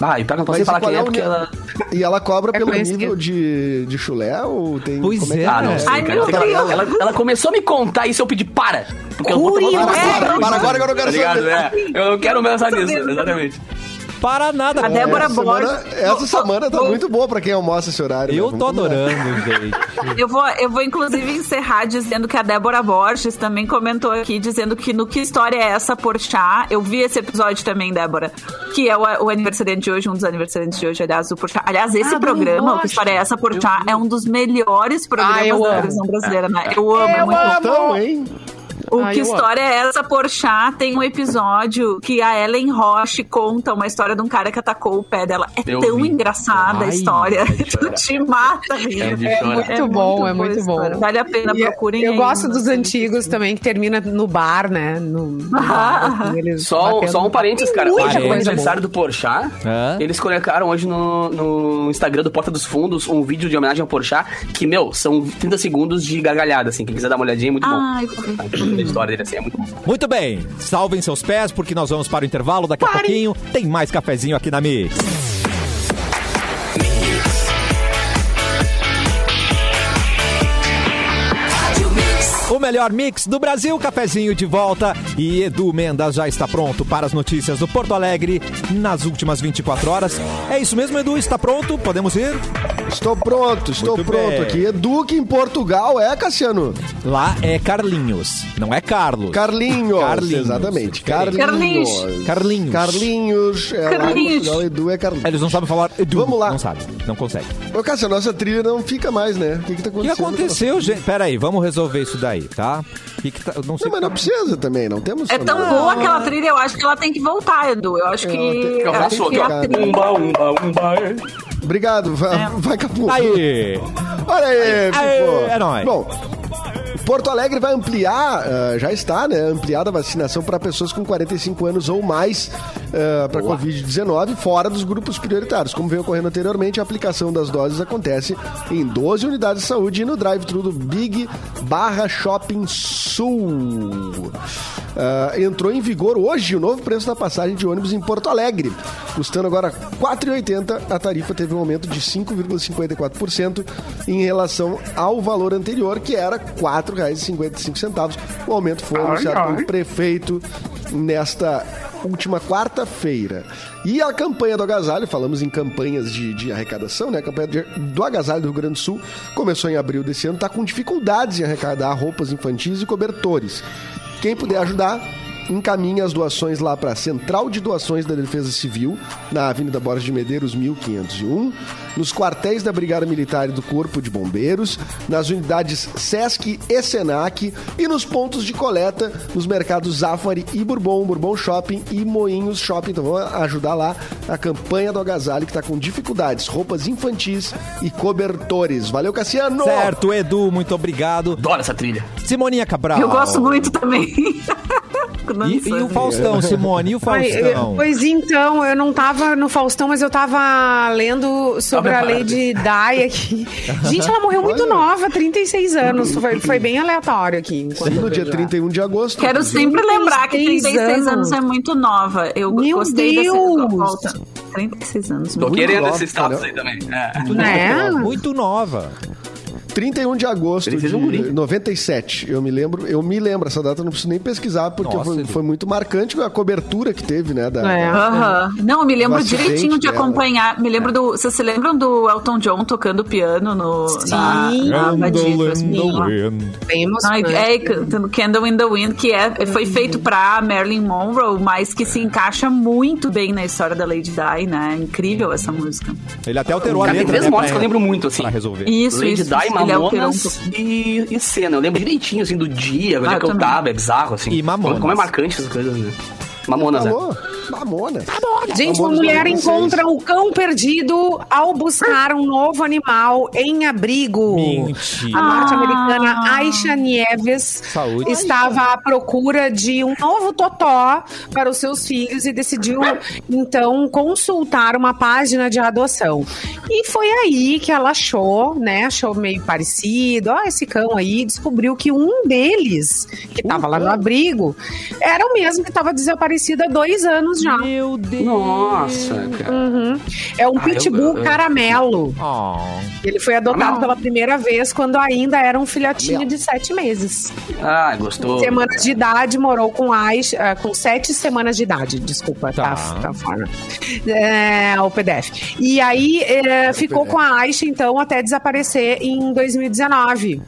Ah, e pra não posso falar qual quem é é, o porque ela. E ela cobra É pelo nível de, de chulé ou tem. Pois como que é. Ah, não É. sei, Ai, meu Eu que Deus. ela, ela, ela começou a me contar isso e eu pedi para. Porque eu vou tomar é, Para, para agora que eu não quero Tá ligado? saber. É, eu não quero pensar nisso, exatamente. Para nada. A Débora Essa semana, Borges- essa semana tá Vou- muito boa pra quem almoça esse horário. né? Eu Vamos tô adorando, gente. Eu vou, eu vou inclusive encerrar dizendo que a Débora Borges também comentou aqui, dizendo que no Que História é Essa, Porchat, eu vi esse episódio também, Débora, que é o, o aniversariante de hoje, um dos aniversariantes de hoje, aliás, o Porchat. Aliás, esse Ah, programa, o. Que História é Essa, Porchat, é um dos melhores programas Ah, da televisão brasileira, né? Eu amo, é Eu muito bom. amo. Então, hein? O Ai, Que eu amo. História é Essa, Porchat, tem um episódio que a Ellen Roche conta uma história de um cara que atacou o pé dela. É Eu tão vi. engraçada a Ai, história. é de tu te mata, rindo. É chorar. Muito bom, é boa muito a história. bom. Vale a pena, E procurem Eu aí, gosto dos antigos também, que termina no bar, né? No, no bar, assim, eles Só, só um parênteses, cara. Hoje é o aniversário do Porchat. Eles colocaram hoje no, no Instagram do Porta dos Fundos um vídeo de homenagem ao Porchat, que, meu, são 30 segundos de gargalhada, assim. Quem quiser dar uma olhadinha, é muito Ai, bom. A história dele, assim, é muito bom. Muito bem, salvem seus pés porque nós vamos para o intervalo. Daqui a pouquinho tem mais cafezinho aqui na Mix. Melhor mix do Brasil, cafezinho de volta e Edu Mendas já está pronto para as notícias do Porto Alegre nas últimas 24 horas. É isso mesmo, Edu? Está pronto? Podemos ir? Estou pronto, estou Muito pronto bem. aqui. Eduque em Portugal, é, Cassiano? Lá é Carlinhos, não é Carlos. Carlinhos. Carlinhos. Exatamente. Diferente. Carlinhos. Carlinhos. Carlinhos. É, lá em Carlinhos. Portugal, Edu é Carlinhos. Eles não sabem falar Edu. Vamos lá. Não sabe, não consegue. Ô, Cassiano, nossa trilha não fica mais, né? O que que tá O que acontecendo? aconteceu, gente? Pera aí, vamos resolver isso daí, tá? O que que tá... eu Não sei Não, mas não precisa também, não temos... É tão boa aquela trilha, eu acho que ela tem que voltar, Edu. Eu acho que. tem- eu acho Abraço, que a trilha- Umba, umba, umba. Obrigado, vai, É. vai Capu. Aí! Olha aí, Aê, Pipo. é nóis. Bom, Porto Alegre vai ampliar, ah, já está, né? Ampliada a vacinação para pessoas com 45 anos ou mais para Covid-19, fora dos grupos prioritários. Como veio ocorrendo anteriormente, a aplicação das doses acontece em 12 unidades de saúde e no drive-thru do Big Barra Shopping Sul. Ah, entrou em vigor hoje o novo preço da passagem de ônibus em Porto Alegre, custando agora R$ 4,80. A tarifa teve um aumento de 5,54% em relação ao valor anterior, que era R$ 4,55. O aumento foi anunciado pelo prefeito nesta última quarta-feira. E a campanha do agasalho, falamos em campanhas de, de arrecadação, né? A campanha de- do agasalho do Rio Grande do Sul começou em abril desse ano, está com dificuldades em arrecadar roupas infantis e cobertores. Quem puder ajudar, encaminha as doações lá para a Central de Doações da Defesa Civil, na Avenida Borges de Medeiros, 1501, nos quartéis da Brigada Militar e do Corpo de Bombeiros, nas unidades Sesc e Senac e nos pontos de coleta nos mercados Zafari e Bourbon, Bourbon Shopping e Moinhos Shopping. Então vamos ajudar lá a campanha do agasalho que está com dificuldades, roupas infantis e cobertores. Valeu, Cassiano! Certo, Edu, muito obrigado. Adoro essa trilha. Simoninha Cabral. Eu gosto muito também. E, e o Faustão, Simone, e o Ai, Faustão? pois então, eu não tava no Faustão, mas eu tava lendo sobre a Lady Di aqui. Gente, ela morreu muito Olha. nova, 36 anos. Foi, foi bem aleatório aqui. Sim, no dia vejo 31 de agosto. Quero sempre lembrar que 36 36 anos anos é muito nova. Eu Meu gostei Deus! dessa volta. 36 anos. Tô querendo nova, esse status aí também. É. Muito Né? nova, Muito nova. 31 de agosto um de guri. 97. Eu me lembro, eu me lembro essa data, eu não preciso nem pesquisar porque Nossa, foi, foi muito marcante a cobertura que teve, né, da, É. Aham. Não, eu me lembro direitinho de dela. acompanhar. Me lembro do. Vocês se lembram do Elton John tocando piano no, Sim. na lá? Bem Ai, emocionante. é, Candle in the Wind, que é, foi feito pra Marilyn Monroe, mas que se encaixa muito bem na história da Lady Di, né? Incrível essa música. Ele até alterou a Cara, tem letra, três né, mortes que eu lembro muito, assim. Pra resolver. Isso, Lady isso. Di, um Mamonas e, e cena. Eu lembro direitinho, assim, do dia, onde Ah, é que eu eu também. tava, é bizarro, assim. E Mamonas. Como é marcante essas coisas, né? Mamonas, né? Alô? Mamona. Gente, uma mulher 96. encontra o cão perdido ao buscar um novo animal em abrigo. Mentira. A norte-americana Ah. Aisha Nieves Saúde. estava à procura de um novo totó para os seus filhos e decidiu, então, consultar uma página de adoção. E foi aí que ela achou, né? Achou meio parecido. Ó, esse cão aí. Descobriu que um deles, que estava lá no abrigo, era o mesmo que estava desaparecido há dois anos já. Meu Deus. Nossa, cara. Uhum. É um Ah, pitbull eu- eu- caramelo. Oh. Ele foi adotado Caramelo. pela primeira vez quando ainda era um filhotinho de sete meses. Ah, gostou. Semanas de idade, morou com Aisha, ah, com sete semanas de idade, desculpa, Tá. tá, tá fora. É, o PDF. E aí é, ficou com a Aisha, então, até desaparecer em 2019.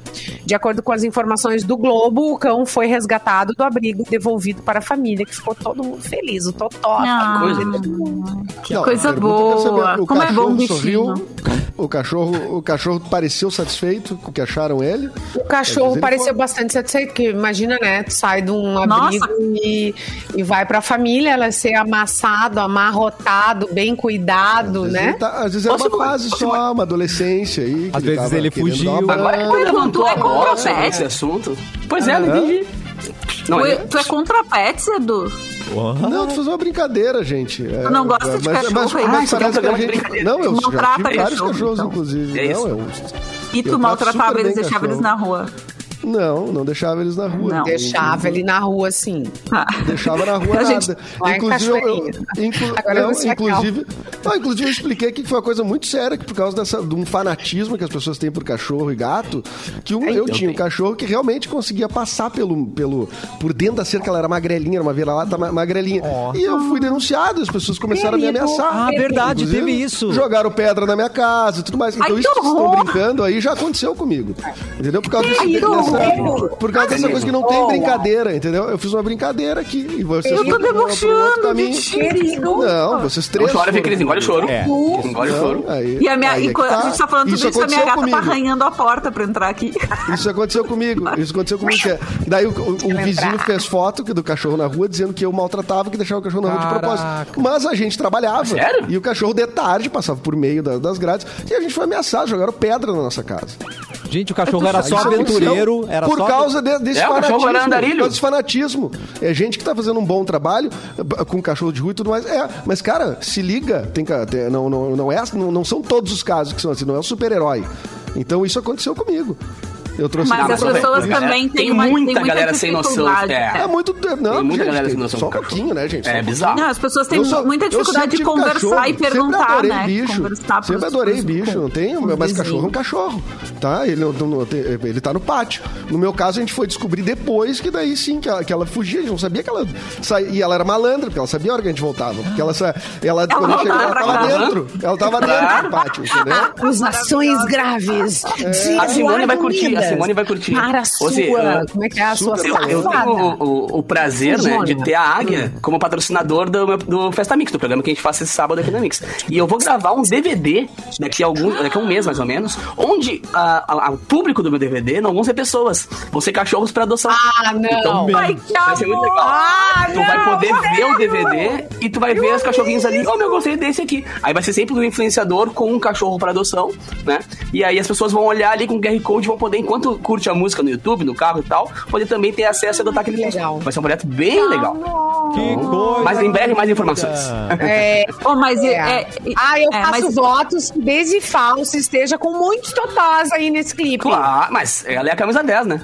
De acordo com as informações do Globo, o cão foi resgatado do abrigo, devolvido para a família, que ficou todo mundo feliz. O Totó, a Ah, coisa. que Não, coisa a boa. saber, o Como é bom cachorro o sorriu, o cachorro, o cachorro pareceu satisfeito com o que acharam ele. O cachorro ele pareceu foi- bastante satisfeito, porque imagina, né? Tu sai de um abrigo e, e vai pra família, ela ser amassado, amarrotado, bem cuidado, Às né? vezes, tá- às vezes é uma fase só, uma adolescência aí. Às vezes ele fugiu. Agora que levantou Tu é contra sobre esse assunto. Pois é, não entendi. Não, Tu, é- ele- tu é contra pets, Edu? Não, tu faz uma brincadeira, gente. É, Tu não gosta de mas, cachorro, mas, mas Ah, é um parece que a gente. Não, eu já Maltrata tive vários cachorro, cachorros, então. inclusive. É isso. não, eu. E tu maltratava eles, deixava eles na rua. Não, não deixava eles na rua. Não. Deixava ele na rua, assim. Deixava na rua nada. Inclusive, eu, inclu- Agora não, inclusive, não, inclusive, eu expliquei que foi uma coisa muito séria, que por causa dessa, de um fanatismo que as pessoas têm por cachorro e gato, que um, eu tinha um cachorro que realmente conseguia passar pelo, pelo, por dentro da cerca, ela era magrelinha, era uma vira-lata ma- magrelinha. E eu fui denunciado, as pessoas começaram a me ameaçar. Ah, verdade, Inclusive, teve isso. Jogaram pedra na minha casa e tudo mais. Então Ai, isso que vocês estão brincando aí já aconteceu comigo. Entendeu? Por causa desse, por causa dessa coisa que não tem brincadeira, entendeu? Eu fiz uma brincadeira aqui e vocês Eu tô debochando, caminho. Querido. Não, vocês Não três. chora, que foram eles engolem o choro. É. Eles engolem o choro. Não, aí- E a minha, aí é e quando tá. a gente tá falando tudo isso, a minha gata tá comigo. arranhando a porta pra entrar aqui. Isso aconteceu comigo. Isso aconteceu comigo. é- Daí o, o- o vizinho fez foto do cachorro na rua dizendo que eu maltratava, que deixava o cachorro na rua de propósito. Caraca. Mas a gente trabalhava. Sério? E o cachorro de tarde passava por meio da- das grades e a gente foi ameaçado, jogaram pedra na nossa casa. Gente, o cachorro era só aventureiro. Era por só... causa de- desse É, fanatismo. era Por andarilho. causa desse fanatismo. É gente que tá fazendo um bom trabalho com cachorro de rua e tudo mais. É, mas, cara, se liga. Tem, tem- não, não, não, é, não, não são todos os casos que são assim, não é o super-herói. Então isso aconteceu comigo. Eu trouxe Mas pra as pessoas galera- também tem têm uma muita tem muita galera sem noção, dificuldade. é. É muito. Não, Tem muita gente, galera tem- sem noção Só um pouquinho, né, gente? É bizarro. Não, as pessoas têm sou- muita dificuldade de conversar cachorro, e perguntar, sempre adorei né? Bicho, Conversar sempre adorei bicho, não tem, mas cachorro é um cachorro, tá? Ele, ele tá no pátio. No meu caso, a gente foi descobrir depois que daí sim, que ela, que ela fugia, a gente não sabia que ela saía, e ela era malandra, porque ela sabia a hora que a gente voltava, porque ela, ela, quando voltava chegava, ela tava dentro, ela tava dentro do pátio, entendeu? Acusações graves. de A Simone vai curtir. Simone vai curtir. Para a sua. Você, uh, como é que é a sua eu, eu tenho o, o- o prazer, né, de ter a Águia como patrocinador do, do Festa Mix, do programa que a gente faz esse sábado aqui na Mix. E eu vou gravar um DVD daqui a, algum, daqui a um mês, mais ou menos, onde a- a- o público do meu DVD não vão ser pessoas, vão ser cachorros para adoção. Ah, não. Então, Ai, que vai ser muito legal. Ah, tu vai não, poder ver o DVD e tu vai ver os cachorrinhos ali. Oh, meu, eu gostei desse aqui. Aí vai ser sempre um influenciador com um cachorro para adoção, né? E aí as pessoas vão olhar ali com o QR Code e vão poder, enquanto curte a música no YouTube, no carro e tal, poder também ter acesso a adotar aquele Legal. Vai ser um projeto bem legal. Que coisa. Mas em breve mais informações. É, Oh, mas é. é, é- ah, eu é, faço mas- votos que Daisy Falso esteja com muitos totós aí nesse clipe. Claro, mas ela é a camisa 10, né?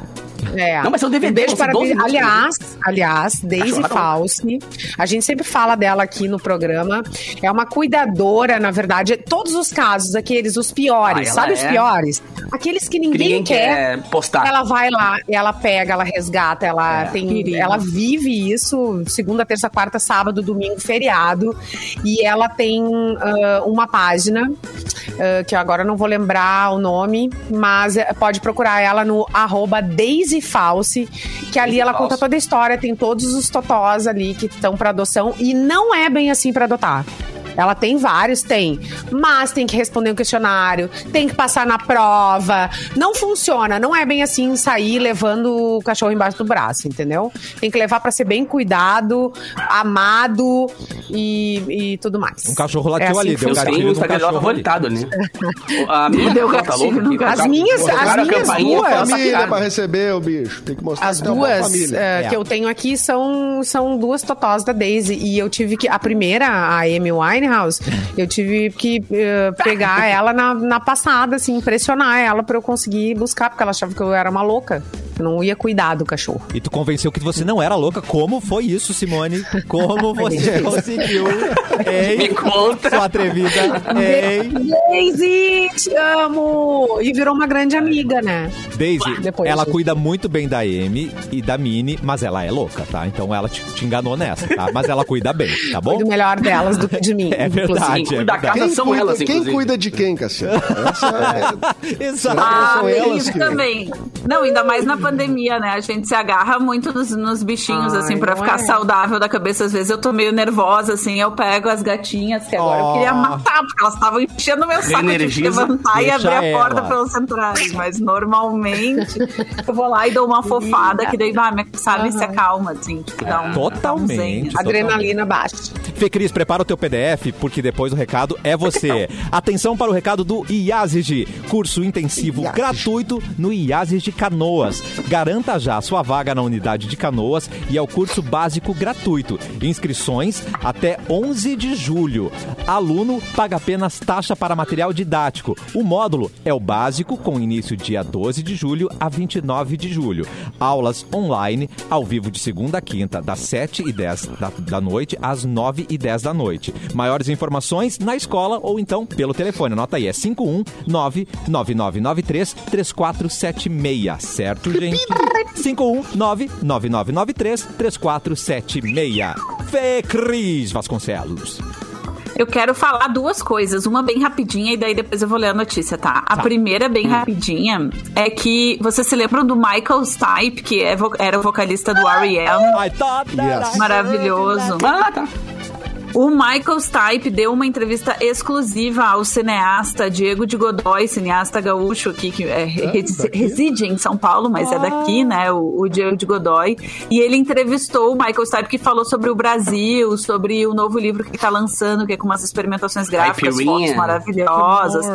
É. Não, mas é um DVD, Um beijo vão ser para 12 músicas. aliás, aliás, Daisy não. Falsi. A gente sempre fala dela aqui no programa. É uma cuidadora, na verdade, todos os casos, aqueles os piores, Ah, sabe os é. piores? Aqueles que ninguém, Que ninguém quer postar. Ela vai lá, ela pega, ela resgata, ela É. tem, Perigo. ela vive isso segunda, terça, quarta, sábado, domingo, feriado. E ela tem ah, uma página ah, que eu agora não vou lembrar o nome, mas eh, pode procurar ela no arroba Daisy Falsi, que ali Daisy ela Falsi. conta toda a história, tem todos os totós ali que estão para adoção e não é bem assim para adotar. Ela tem vários, tem. Mas tem que responder um questionário, tem que passar na prova. Não funciona, não é bem assim sair levando o cachorro embaixo do braço, entendeu? Tem que levar pra ser bem cuidado, amado e, e tudo mais. Um cachorro lateu É assim ali, que deu gatilho Instagram dela cachorro ali. favoritado ali. A minha Deu tá gatilho aqui, As tá- minhas- as minhas duas- tá família sacada. pra receber o bicho. Tem que mostrar As que duas eh, É. que eu tenho aqui são, são duas totós da Daisy. E eu tive que. A primeira, a Amy Winehouse, eu tive que eh, pegar ela na, na passada, assim, pressionar ela pra eu conseguir buscar, porque ela achava que eu era uma louca. Eu não ia cuidar do cachorro. E tu convenceu que você não era louca. Como foi isso, Simone? Como você conseguiu? Ei, Me conta. Sua atrevida. Ei. Daisy, te amo! E virou uma grande amiga, né? Daisy, Depois ela disso. cuida muito bem da Amy e da Minnie, mas ela é louca, tá? Então ela te, te enganou nessa, tá? Mas ela cuida bem, tá bom? Cuido melhor delas do que de mim. É verdade. inclusive. Quem cuida da verdade. casa são cuida, elas, quem inclusive. cuida de quem, Cassiano? Essa é- Exato. Ah, são elas isso que- também. Não, ainda mais na pandemia, né? A gente se agarra muito nos, nos bichinhos, Ai, assim, pra ficar é? saudável da cabeça. Às vezes eu tô meio nervosa, assim, eu pego as gatinhas, que agora Oh. eu queria matar, porque elas estavam enchendo meu saco. Energiza. levantar e abrir a porta ela. pra elas entrarem. Mas normalmente eu vou lá e dou uma fofada, que daí, ah, sabe, se acalma, assim, tipo, dá um. Totalmente. dá um zen, assim. Adrenalina baixa. Fê Cris, prepara o teu PDF, porque depois o recado é você. Atenção para o recado do IASIG, curso intensivo gratuito no IASIG Canoas. Garanta já sua vaga na unidade de Canoas e é o curso básico gratuito. Inscrições até 11 de julho. Aluno paga apenas taxa para material didático. O módulo é o básico, com início dia 12 de julho a 29 de julho. Aulas online, ao vivo de segunda a quinta, das 7 e 10 da, da noite às 9 e 10 da noite. Maiores informações na escola ou então pelo telefone. Anota aí, é 51999933476. Certo, gente? 51999933476. Fê Cris Vasconcelos. Eu quero falar duas coisas, uma bem rapidinha e daí depois eu vou ler a notícia, tá? A primeira, bem rapidinha, é que vocês se lembram do Michael Stipe, que é vo- era o vocalista do R.E.M., I thought that Yes. I- maravilhoso. Ah, tá. O Michael Stipe deu uma entrevista exclusiva ao cineasta Diego de Godoy, cineasta gaúcho aqui, que é, daqui? reside em São Paulo, mas é daqui, né? O, o Diego de Godoy. E ele entrevistou o Michael Stipe, que falou sobre o Brasil, sobre o novo livro que está lançando, que é com umas experimentações gráficas, Caipirinha. fotos maravilhosas.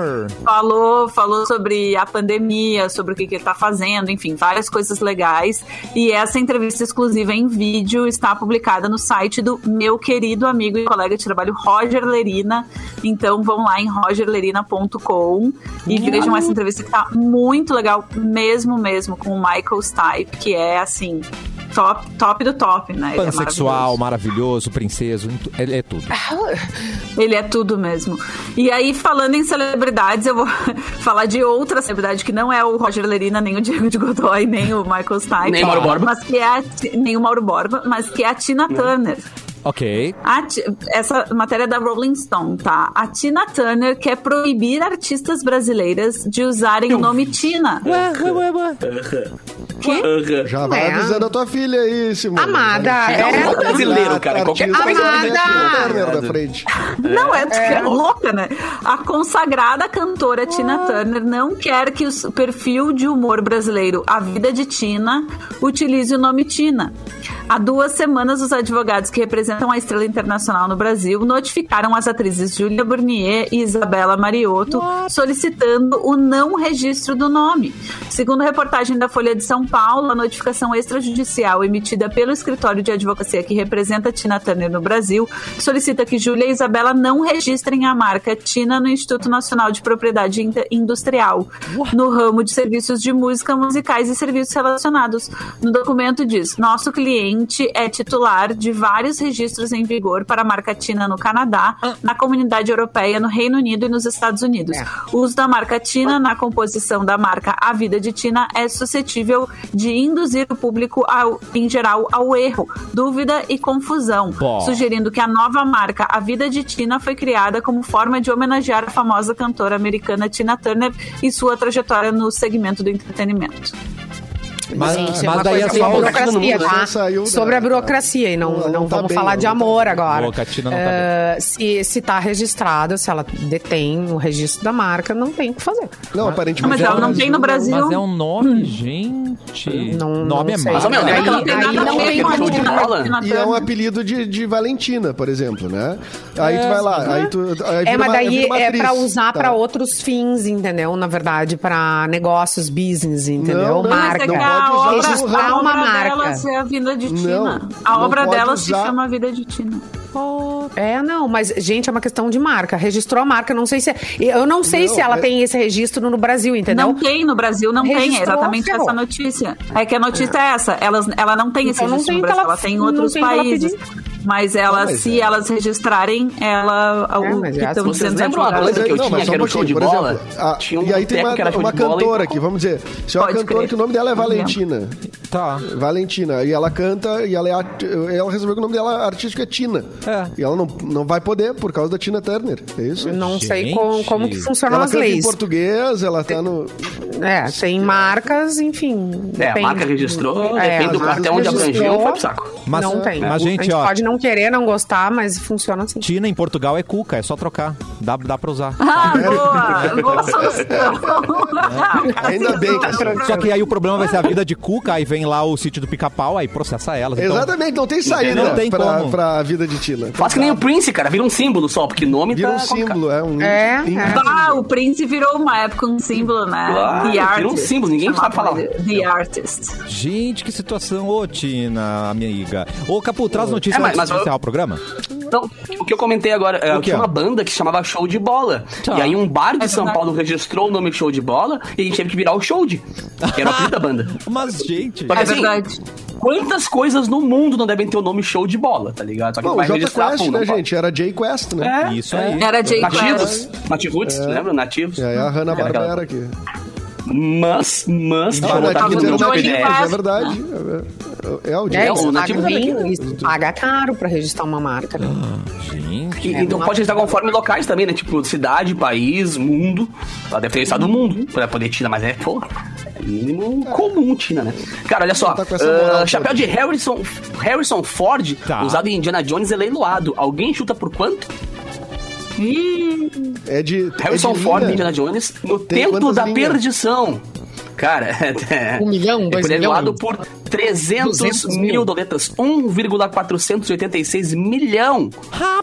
Falou, falou sobre a pandemia, sobre o que, que ele tá fazendo, enfim, várias coisas legais. E essa entrevista exclusiva em vídeo está publicada no site do meu querido amigo e colega de trabalho, Roger Lerina. Então vão lá em rogerlerina.com e vejam essa entrevista que tá muito legal, mesmo, mesmo, com o Michael Stipe, que é assim. Top, top do top, né? Ele é Pansexual, maravilhoso. maravilhoso, princeso, ele é tudo. Ele é tudo mesmo. E aí, falando em celebridades, eu vou falar de outra celebridade que não é o Roger Lerina, nem o Diego de Godoy, nem o Michael Stipe. Nem o Mauro Borba. Mas que é a, nem o Mauro Borba, mas que é a Tina Turner. Ok. A essa matéria é da Rolling Stone, tá? A Tina Turner quer proibir artistas brasileiras de usarem o nome Tina. Aham. Já vai É. avisando a tua filha aí, Simone. Amada, é. chegar um brasileiro, cara, qualquer coisa Amada. Turner da frente. Não, é, é louca, né? A consagrada cantora Tina Turner não quer que o perfil de humor brasileiro A Vida de Tina utilize o nome Tina. Há duas semanas, os advogados que representam a estrela internacional no Brasil notificaram as atrizes Júlia Burnier e Isabela Mariotto solicitando o não registro do nome. Segundo reportagem da Folha de São Paulo, a notificação extrajudicial emitida pelo escritório de advocacia que representa Tina Turner no Brasil solicita que Júlia e Isabela não registrem a marca Tina no Instituto Nacional de Propriedade Industrial, no ramo de serviços de música, musicais e serviços relacionados. No documento diz: nosso cliente é titular de vários registros em vigor para a marca Tina no Canadá, na comunidade europeia, no Reino Unido e nos Estados Unidos. O uso da marca Tina na composição da marca A Vida de Tina é suscetível de induzir o público, ao- em geral, ao erro, dúvida e confusão, Bom. sugerindo que a nova marca A Vida de Tina foi criada como forma de homenagear a famosa cantora americana Tina Turner e sua trajetória no segmento do entretenimento. Mas, Gente, é mas uma daí coisa é sobre só a burocracia, Tina tá? saiu Sobre a burocracia, e não, Não, não, tá vamos bem, falar não de tá amor bem. agora. Boa, Tina não tá Eh, se, se tá registrada, se ela detém o registro da marca, não tem o que fazer. Não, aparentemente. Mas ela não tem no Brasil. Mas é um nome, gente. Não- nome não é sei. Mas, meu, Aí- não tem bola? E é um apelido de, de Valentina, por exemplo, né? Aí tu vai lá, aí tu. Aí É, mas daí é pra usar tá? pra outros fins, entendeu? Na verdade, pra negócios, business, entendeu? Não, não, marca. É a usar obra, registrar a uma obra marca. dela é a vida de Não, Tina. A não obra pode dela se chama Vida de Tina. É, não, mas, gente, é uma questão de marca. Registrou a marca, não sei se. é- Eu não sei Não, se ela é- tem esse registro no Brasil, entendeu? Não tem no Brasil, não tem. É Registrou, exatamente ferrou. essa notícia. É que a notícia é essa. Elas, ela não tem esse Então não registro tem no Brasil, ela- ela tem em não outros ela países. Mas ela, mas se é. elas registrarem, ela. É, o que estão Vocês dizendo os lembram banda que eu Não, tinha, que era um show de bola? exemplo, a- Tinha um e aí tem uma, uma e cantora aqui, vamos dizer. Se é uma cantora crer. que o nome dela é Não. Valentina. Tá. Valentina. E ela canta, e ela, é, art- ela resolveu que o nome dela artístico é Tina. É. E ela não, não vai poder por causa da Tina Turner. É isso? Eu não sei Gente. como, como que funcionam Ela as canta em leis. português, ela tá no. É, tem marcas, enfim. É, a marca registrou, É, depende do até onde abrangeu, foi pro saco. Mas- não tem. mas, a gente, gente ó- pode não querer, não gostar, mas funciona assim. Tina em Portugal é cuca, é só trocar. Dá, dá pra usar. Ah, boa! Boa solução. Ainda bem que. Só que aí o problema vai ser a vida de cuca, aí vem lá o sítio do pica-pau, aí processa elas. Então, Exatamente, não tem saída Não tem pra, como. pra vida de Tina. Faz que nem o Prince, cara, vira um símbolo só, porque nome Vira tá um complicado. símbolo, é um. É, é. Ah, o Prince virou uma época um símbolo, né? Claro, The virou um Artist. símbolo, ninguém sabe falar. The Artist. Gente, que situação. Ô, Tina, amiga. Ô, Capu, traz notícia É, mas- mas eu- encerrar o programa. Então, o que eu comentei agora, é, tinha uma banda que chamava Show de Bola. Tá. E aí um bar de É São. Paulo registrou o nome Show de Bola e a gente teve que virar o Show de, que era o apelido da banda. Mas, gente... Só que É assim, verdade. quantas coisas no mundo não devem ter o nome Show de Bola, tá ligado? Só que Bom, o vai J registrar, Quest, né, pode. gente? Era J Quest, né? É, Isso aí. Era Jay Nativos, lembra? Nativos. É, a Hanna Era aquela- Barbera aqui. Mas, mas, Ah, deixa eu o botar aqui Nativos no era meu Johnny Nativos, PDF. Quest. é verdade. É, é o É, o isso, paga, nativo bem, isso paga caro pra registrar uma marca. né? Gente... E- então pode registrar conforme locais também, né? Tipo, cidade, país, mundo. Ela deve ter registrado o mundo pra poder Tina, mas é, pô, é mínimo comum Tina, né? Cara, olha só. Tá ah, chapéu de Harrison, Harrison Ford, Tá. usado em Indiana Jones, é leiloado. Alguém chuta por quanto? É de. Harrison é de Ford linha. Indiana Jones no Tem Templo da linhas? Perdição. Cara, é, Um milhão, dois é milhões? por 300 200 mil mil. doletas, 1,486 milhão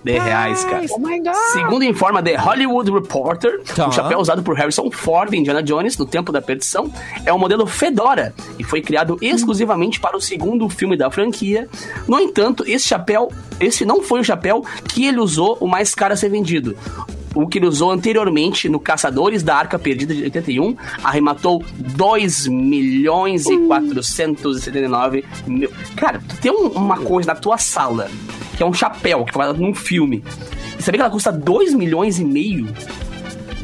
de reais, cara. Oh my God. Segundo informa The Hollywood Reporter, Tá. o chapéu usado por Harrison Ford em Indiana Jones no Tempo da Perdição é o modelo Fedora e foi criado exclusivamente para o segundo filme da franquia. No entanto, esse chapéu, esse não foi o chapéu que ele usou o mais caro a ser vendido. O que ele usou anteriormente no Caçadores da Arca Perdida de 81 arrematou 2 milhões e 479 mil. Cara, tu tem um- uma coisa na tua sala que é um chapéu que foi usado num filme. E saber que ela custa 2 milhões e meio?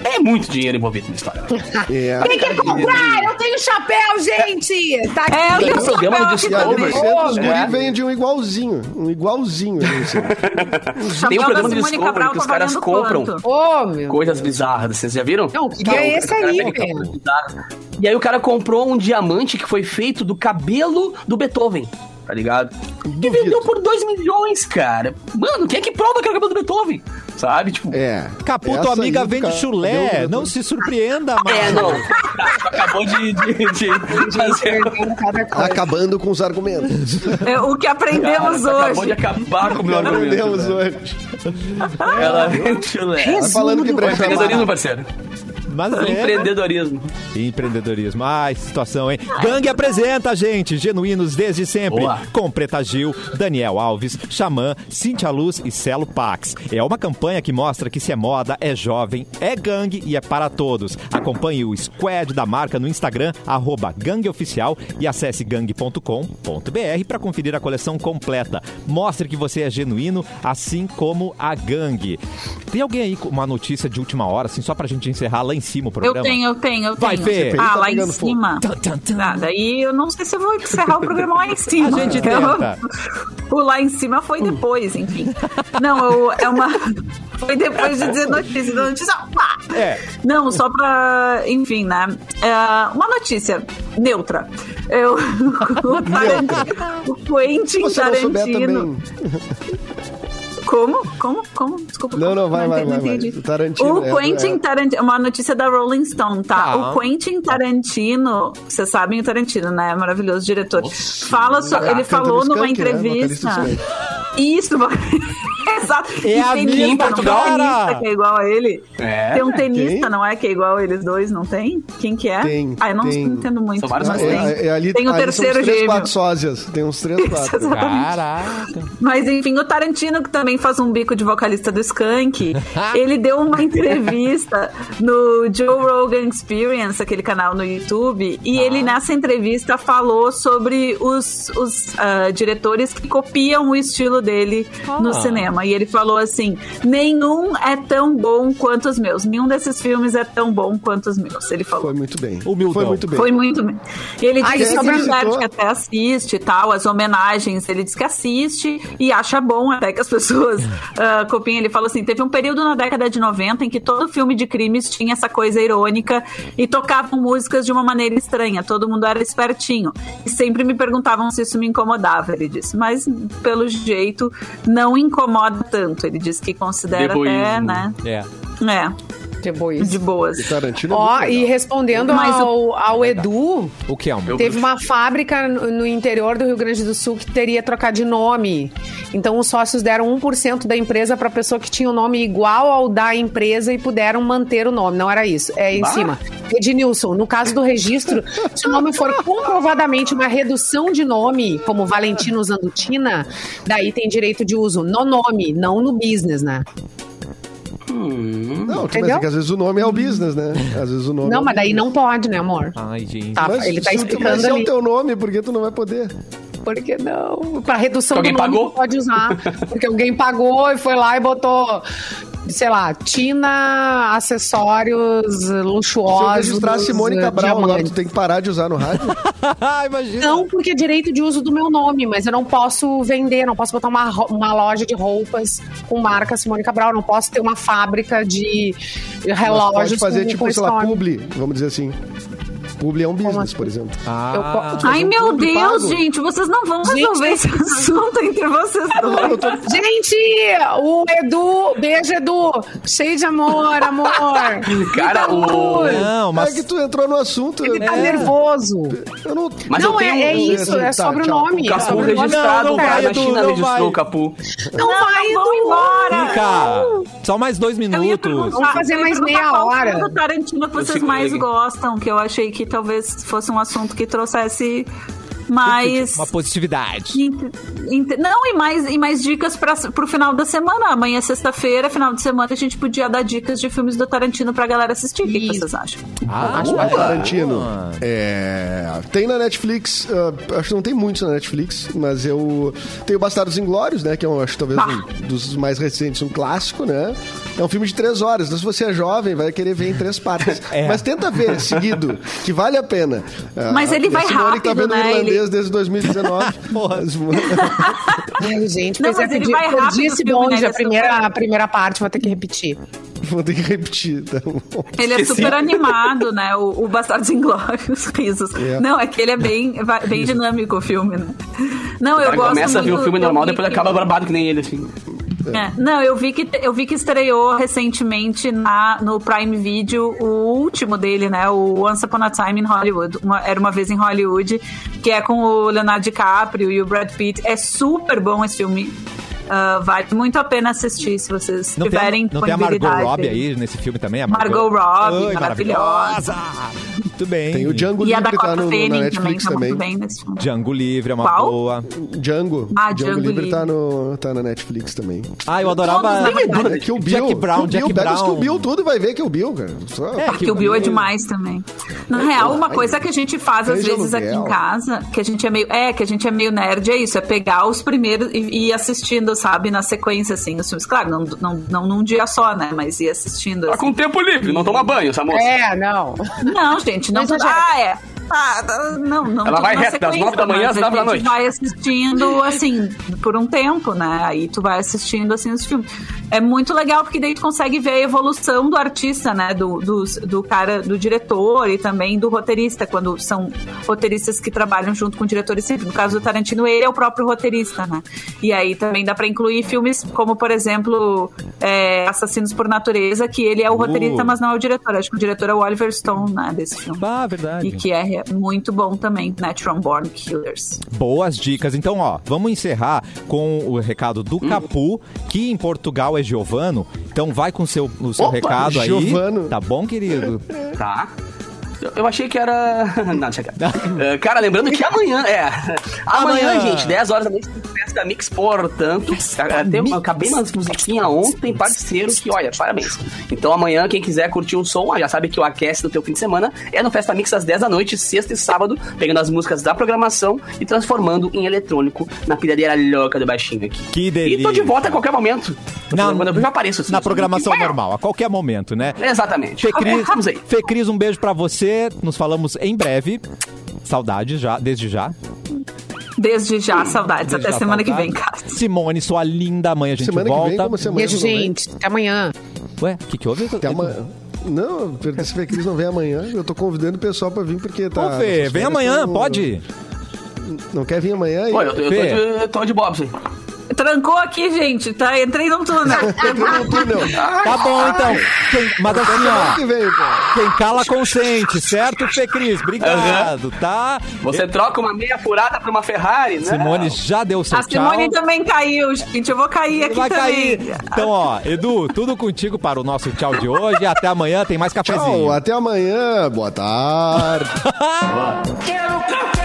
É muito dinheiro envolvido na história. É. Quem quer comprar? Eu tenho chapéu, gente! Tá aqui. É, eu Tem tenho um programa de centro, os guri É. vendem um igualzinho. Um igualzinho. assim. Tem um programa Discovery Cabral que os tá caras compram meu. coisas bizarras, vocês já viram? Não, queria o esse aí, velho. E aí o cara comprou um diamante que foi feito do cabelo do Beethoven. Tá ligado? E vendeu por 2 milhões, cara. Mano, quem é que prova que é o cabelo do Beethoven? Sabe? Tipo. É. Capu, Essa tua aí amiga do vende chulé. Não se surpreenda, mano. É, não. Acabou de, de, de fazer. Acabando com os argumentos. É, o que aprendemos Acabou de hoje. acabar com o meu argumento. Aprendemos hoje. Ela vende chulé. Tá falando que brecha Empreendedorismo, parceiro. Mas é. Empreendedorismo. Empreendedorismo. Ai, situação, hein? Gangue apresenta, gente. Genuínos desde sempre. Boa. Com Preta Gil, Daniel Alves, Xamã, Cintia Luz e Celo Pax. É uma campanha que mostra que se é moda, é jovem, é gangue e é para todos. Acompanhe o squad da marca no Instagram, arroba gangueoficial e acesse gangue.com.br para conferir a coleção completa. Mostre que você é genuíno, assim como a gangue. Tem alguém aí com uma notícia de última hora, assim, só pra gente encerrar lá em cima o Eu programa? tenho, eu tenho, eu Vai, tenho. Fê. Ah, Tá lá em cima. Tum, tum, tum. Ah, daí eu não sei se eu vou encerrar o programa lá em cima. A gente Eu- tenta. O lá em cima foi depois, enfim. Não, eu- é uma. Foi depois de dizer notícia. Notícia. pá! É. Não, só pra. Enfim, né? É, uma notícia neutra. Eu, o, Tarantino, o Quentin Tarantino. Como? Como? Como? Desculpa. Não, não, vai, vai, entendi, vai, não vai. entendi. O Tarantino, O é, Quentin é. Tarantino, uma notícia da Rolling Stone, tá? Tá. O Quentin Tarantino, vocês sabem o Tarantino, né? Maravilhoso diretor. Fala so, Caraca, ele falou no numa né? entrevista. Do Isso, Exato. É E a tem mesma um cara. tenista que é igual a ele. É. Tem um tenista, Quem? não é? Que é igual a eles dois, não tem? Quem que é? Tem, Ah, eu não tem. entendo muito. São vários, mas mas tem. É, é, ali, tem o ali terceiro são uns três, gêmeo. quatro sósias. Tem uns três, quatro. Caraca. Mas enfim, o Tarantino, que também faz um bico de vocalista do Skank, ele deu uma entrevista no Joe Rogan Experience, aquele canal no YouTube, e ele nessa entrevista falou sobre os, os ah, diretores que copiam o estilo dele no Ah. cinema. E ele falou assim: nenhum é tão bom quanto os meus. Nenhum desses filmes é tão bom quanto os meus. Ele falou. Foi muito bem. Humildão. Foi muito bem. Foi muito bem. Ele Ai, disse é verdade. verdade que até assiste e tal, as homenagens. Ele diz que assiste e acha bom até que as pessoas ah, copiem. Ele falou assim: teve um período na década de 90 em que todo filme de crimes tinha essa coisa irônica e tocavam músicas de uma maneira estranha. Todo mundo era espertinho. E sempre me perguntavam se isso me incomodava, ele disse. Mas, pelo jeito, não incomoda tanto. Ele disse que considera até, Deboísmo. né? É. É, De boas. O Tarantino é Ó, e respondendo Mas ao, ao Edu, O que é um? Eu- teve uma fábrica no, interior do Rio Grande do Sul que teria trocar de nome. Então os sócios deram 1% da empresa para pessoa que tinha o nome igual ao da empresa e puderam manter o nome. Não era isso. É em Bah. cima. Ednilson, no caso do registro, se o nome for comprovadamente uma redução de nome, como Valentino usando Tina, daí tem direito de uso no nome, não no business, né? Hum. Não, mas Entendeu? é que às vezes o nome é o business, né? Às vezes o nome é Não, o mas daí business. não pode, né, amor? Ai, gente. Tá, Mas ele tá explicando mas se é ali. o teu nome, por que tu não vai poder? Por que não? Pra redução Alguém do nome pagou? não pode usar. Porque alguém pagou e foi lá e botou, sei lá, Tina, acessórios Se eu luxuosos. registrar Simone Cabral agora, diamantes. tu tem que parar de usar no rádio? Imagina. Não, porque é direito de uso do meu nome, mas eu não posso vender, não posso botar uma, uma loja de roupas com marca Simone Cabral, não posso ter uma fábrica de Mas relógios pode fazer, com, tipo, com sei lá, publi, vamos dizer assim. Publi é um business, assim? por exemplo. Ah, Eu- Ai, um meu Deus, pago. gente, vocês não vão Gente, resolver esse assunto entre vocês dois. Tô- Gente, o Edu, beijo, Edu. Cheio de amor, amor. Cara, o- não, É mas que tu entrou no assunto. Ele tá eu- nervoso. Eu não... Mas não, eu tenho é, é isso, é Tá, sobre o nome. O é Capu o nome. registrado, Não, não o cara vai, China não registrou vai. o Capu. Não, vai, vão Edu. embora. fica. Só mais dois minutos. Vamos fazer mais meia qual hora. filme do Tarantino que vocês mais gostam, que eu achei que talvez fosse um assunto que trouxesse mais... Uma positividade. Não, e mais, e mais dicas para pro final da semana. Amanhã é sexta-feira, final de semana, a gente podia dar dicas de filmes do Tarantino pra galera assistir. O que vocês acham? Ah, Acho. Tarantino. É, tem na Netflix, ah, acho que não tem muitos na Netflix, mas eu tenho Bastardos Inglórios, né? Que é, um, acho talvez Bah. um dos mais recentes, um clássico, né? é um filme de três horas. Então, se você é jovem, vai querer ver em três partes. É. Mas tenta ver seguido, que vale a pena. Mas Ah, ele vai tá rápido, vendo o né? irlandês Desde 2019. Mas- Ai, gente, Não, é, mas ele vai rápido filme, bonde, né? a primeira, a primeira parte, vou ter que repetir. Vou ter que repetir. Então. Ele é super animado, né? O, o Bastardos Inglórios, risos. É. Não, é que ele é bem, bem dinâmico o filme, né? Não, eu gosto começa a ver o filme normal, depois acaba barbado que nem ele, assim. É, Não, eu vi que eu vi que estreou recentemente na, no Prime Video o último dele, né? O Once Upon a Time in Hollywood. Uma- era uma vez em Hollywood, que é com o Leonardo DiCaprio e o Brad Pitt. É super bom esse filme. Ah, vale muito a pena assistir se vocês Não tem, a, tiverem não tem a Margot. Robbie aí nesse filme também? A Margot Robbie, Ai, maravilhosa. Muito bem. Tem o Django E a Livre tá Dakota no, na também Netflix tá também. muito bem nesse filme. Django Livre é uma Qual? boa. Django. Ah, Django Django Livre tá, Livre. no, tá na Netflix também. Ah, eu Todos, adorava. verdade. É Kill Bill. Jack Brown, Kill Bill, Jack pega os Brown. Kill Bill tudo e vai ver Kill Bill, cara. Só- É, Porque o Bill é demais também. Na real, uma coisa que a gente faz às vezes aqui em casa, que a gente é meio. É, que a gente é meio nerd, é isso, é pegar os primeiros e e ir assistindo, sabe, na sequência, assim, os filmes. Claro, não, não, não num dia só, né? Mas ir assistindo. Tá assim. com tempo livre, não toma banho, essa moça. É, não. Não, gente, não. Não exagera. Ah, é. Ah, não, não. Ela vai na reto, das nove da manhã às a nove da gente noite. vai assistindo, assim, por um tempo, né? Aí tu vai assistindo, assim, os filmes. É muito legal, porque daí tu consegue ver a evolução do artista, né? Do, dos- do, cara, do diretor e também do roteirista, quando são roteiristas que trabalham junto com o diretor e sempre. No caso do Tarantino, ele é o próprio roteirista, né? E aí também dá pra incluir filmes como, por exemplo, é, Assassinos por Natureza, que ele é o roteirista, mas não é o diretor. Acho que o diretor é o Oliver Stone, né? Desse filme. Ah, verdade. E que é muito bom também, Natural Born Killers. Boas dicas. Então, ó, vamos encerrar com o recado do Hum. Capu, que em Portugal é Giovano. Então vai com o seu, o seu Opa, recado aí. Giovano. Tá bom, querido? Tá. Eu- achei que era. Não, deixa quieto. Eh, Cara, lembrando que amanhã. É. Amanhã, Amanhã. gente, 10 horas da noite, festa Mix, portanto. Até, eu acabei umas musiquinhas ontem, parceiro, que olha, parabéns. Então amanhã, quem quiser curtir um som, já sabe que o aquece do teu fim de semana é no Festa Mix às 10 da noite, sexta e sábado, pegando as músicas da programação e transformando em eletrônico na pilhadeira louca do baixinho aqui. Que E tô de delícia. volta a qualquer momento. Não, Quando eu já apareço assim. Na programação Uau! normal, a qualquer momento, né? Exatamente. Fê Cris, Vamos aí. Fê Cris, um beijo pra você. Nos falamos em breve. Saudades já, desde já. Desde já, saudades. Desde Até já, semana que vem, cara. Simone, sua linda mãe, a gente Semana volta. que vem, como semana Beijo, que vem? gente. Até amanhã. Ué, o que, que houve? Até amanhã. Não, porque se Cris não vem amanhã, eu tô convidando o pessoal pra vir porque tá. Ô, Fê, vem amanhã, tão- pode? Não quer vir amanhã? Pô, eu, tô- eu, tô, de, eu tô de Bobson. Trancou aqui, gente, tá? Entrei num túnel. Tá bom, então. Quem- mas assim, que ó, vem, então. quem cala consente, certo, Fê Cris? Obrigado, tá? Você troca uma meia furada por uma Ferrari, né? Simone já deu seu A Simone tchau. também caiu, gente. Eu vou cair aqui Vai também. cair. Então, ó, Edu, tudo contigo para o nosso tchau de hoje. Até amanhã, tem mais cafezinho. Tchau, até amanhã. Boa tarde. Quero café!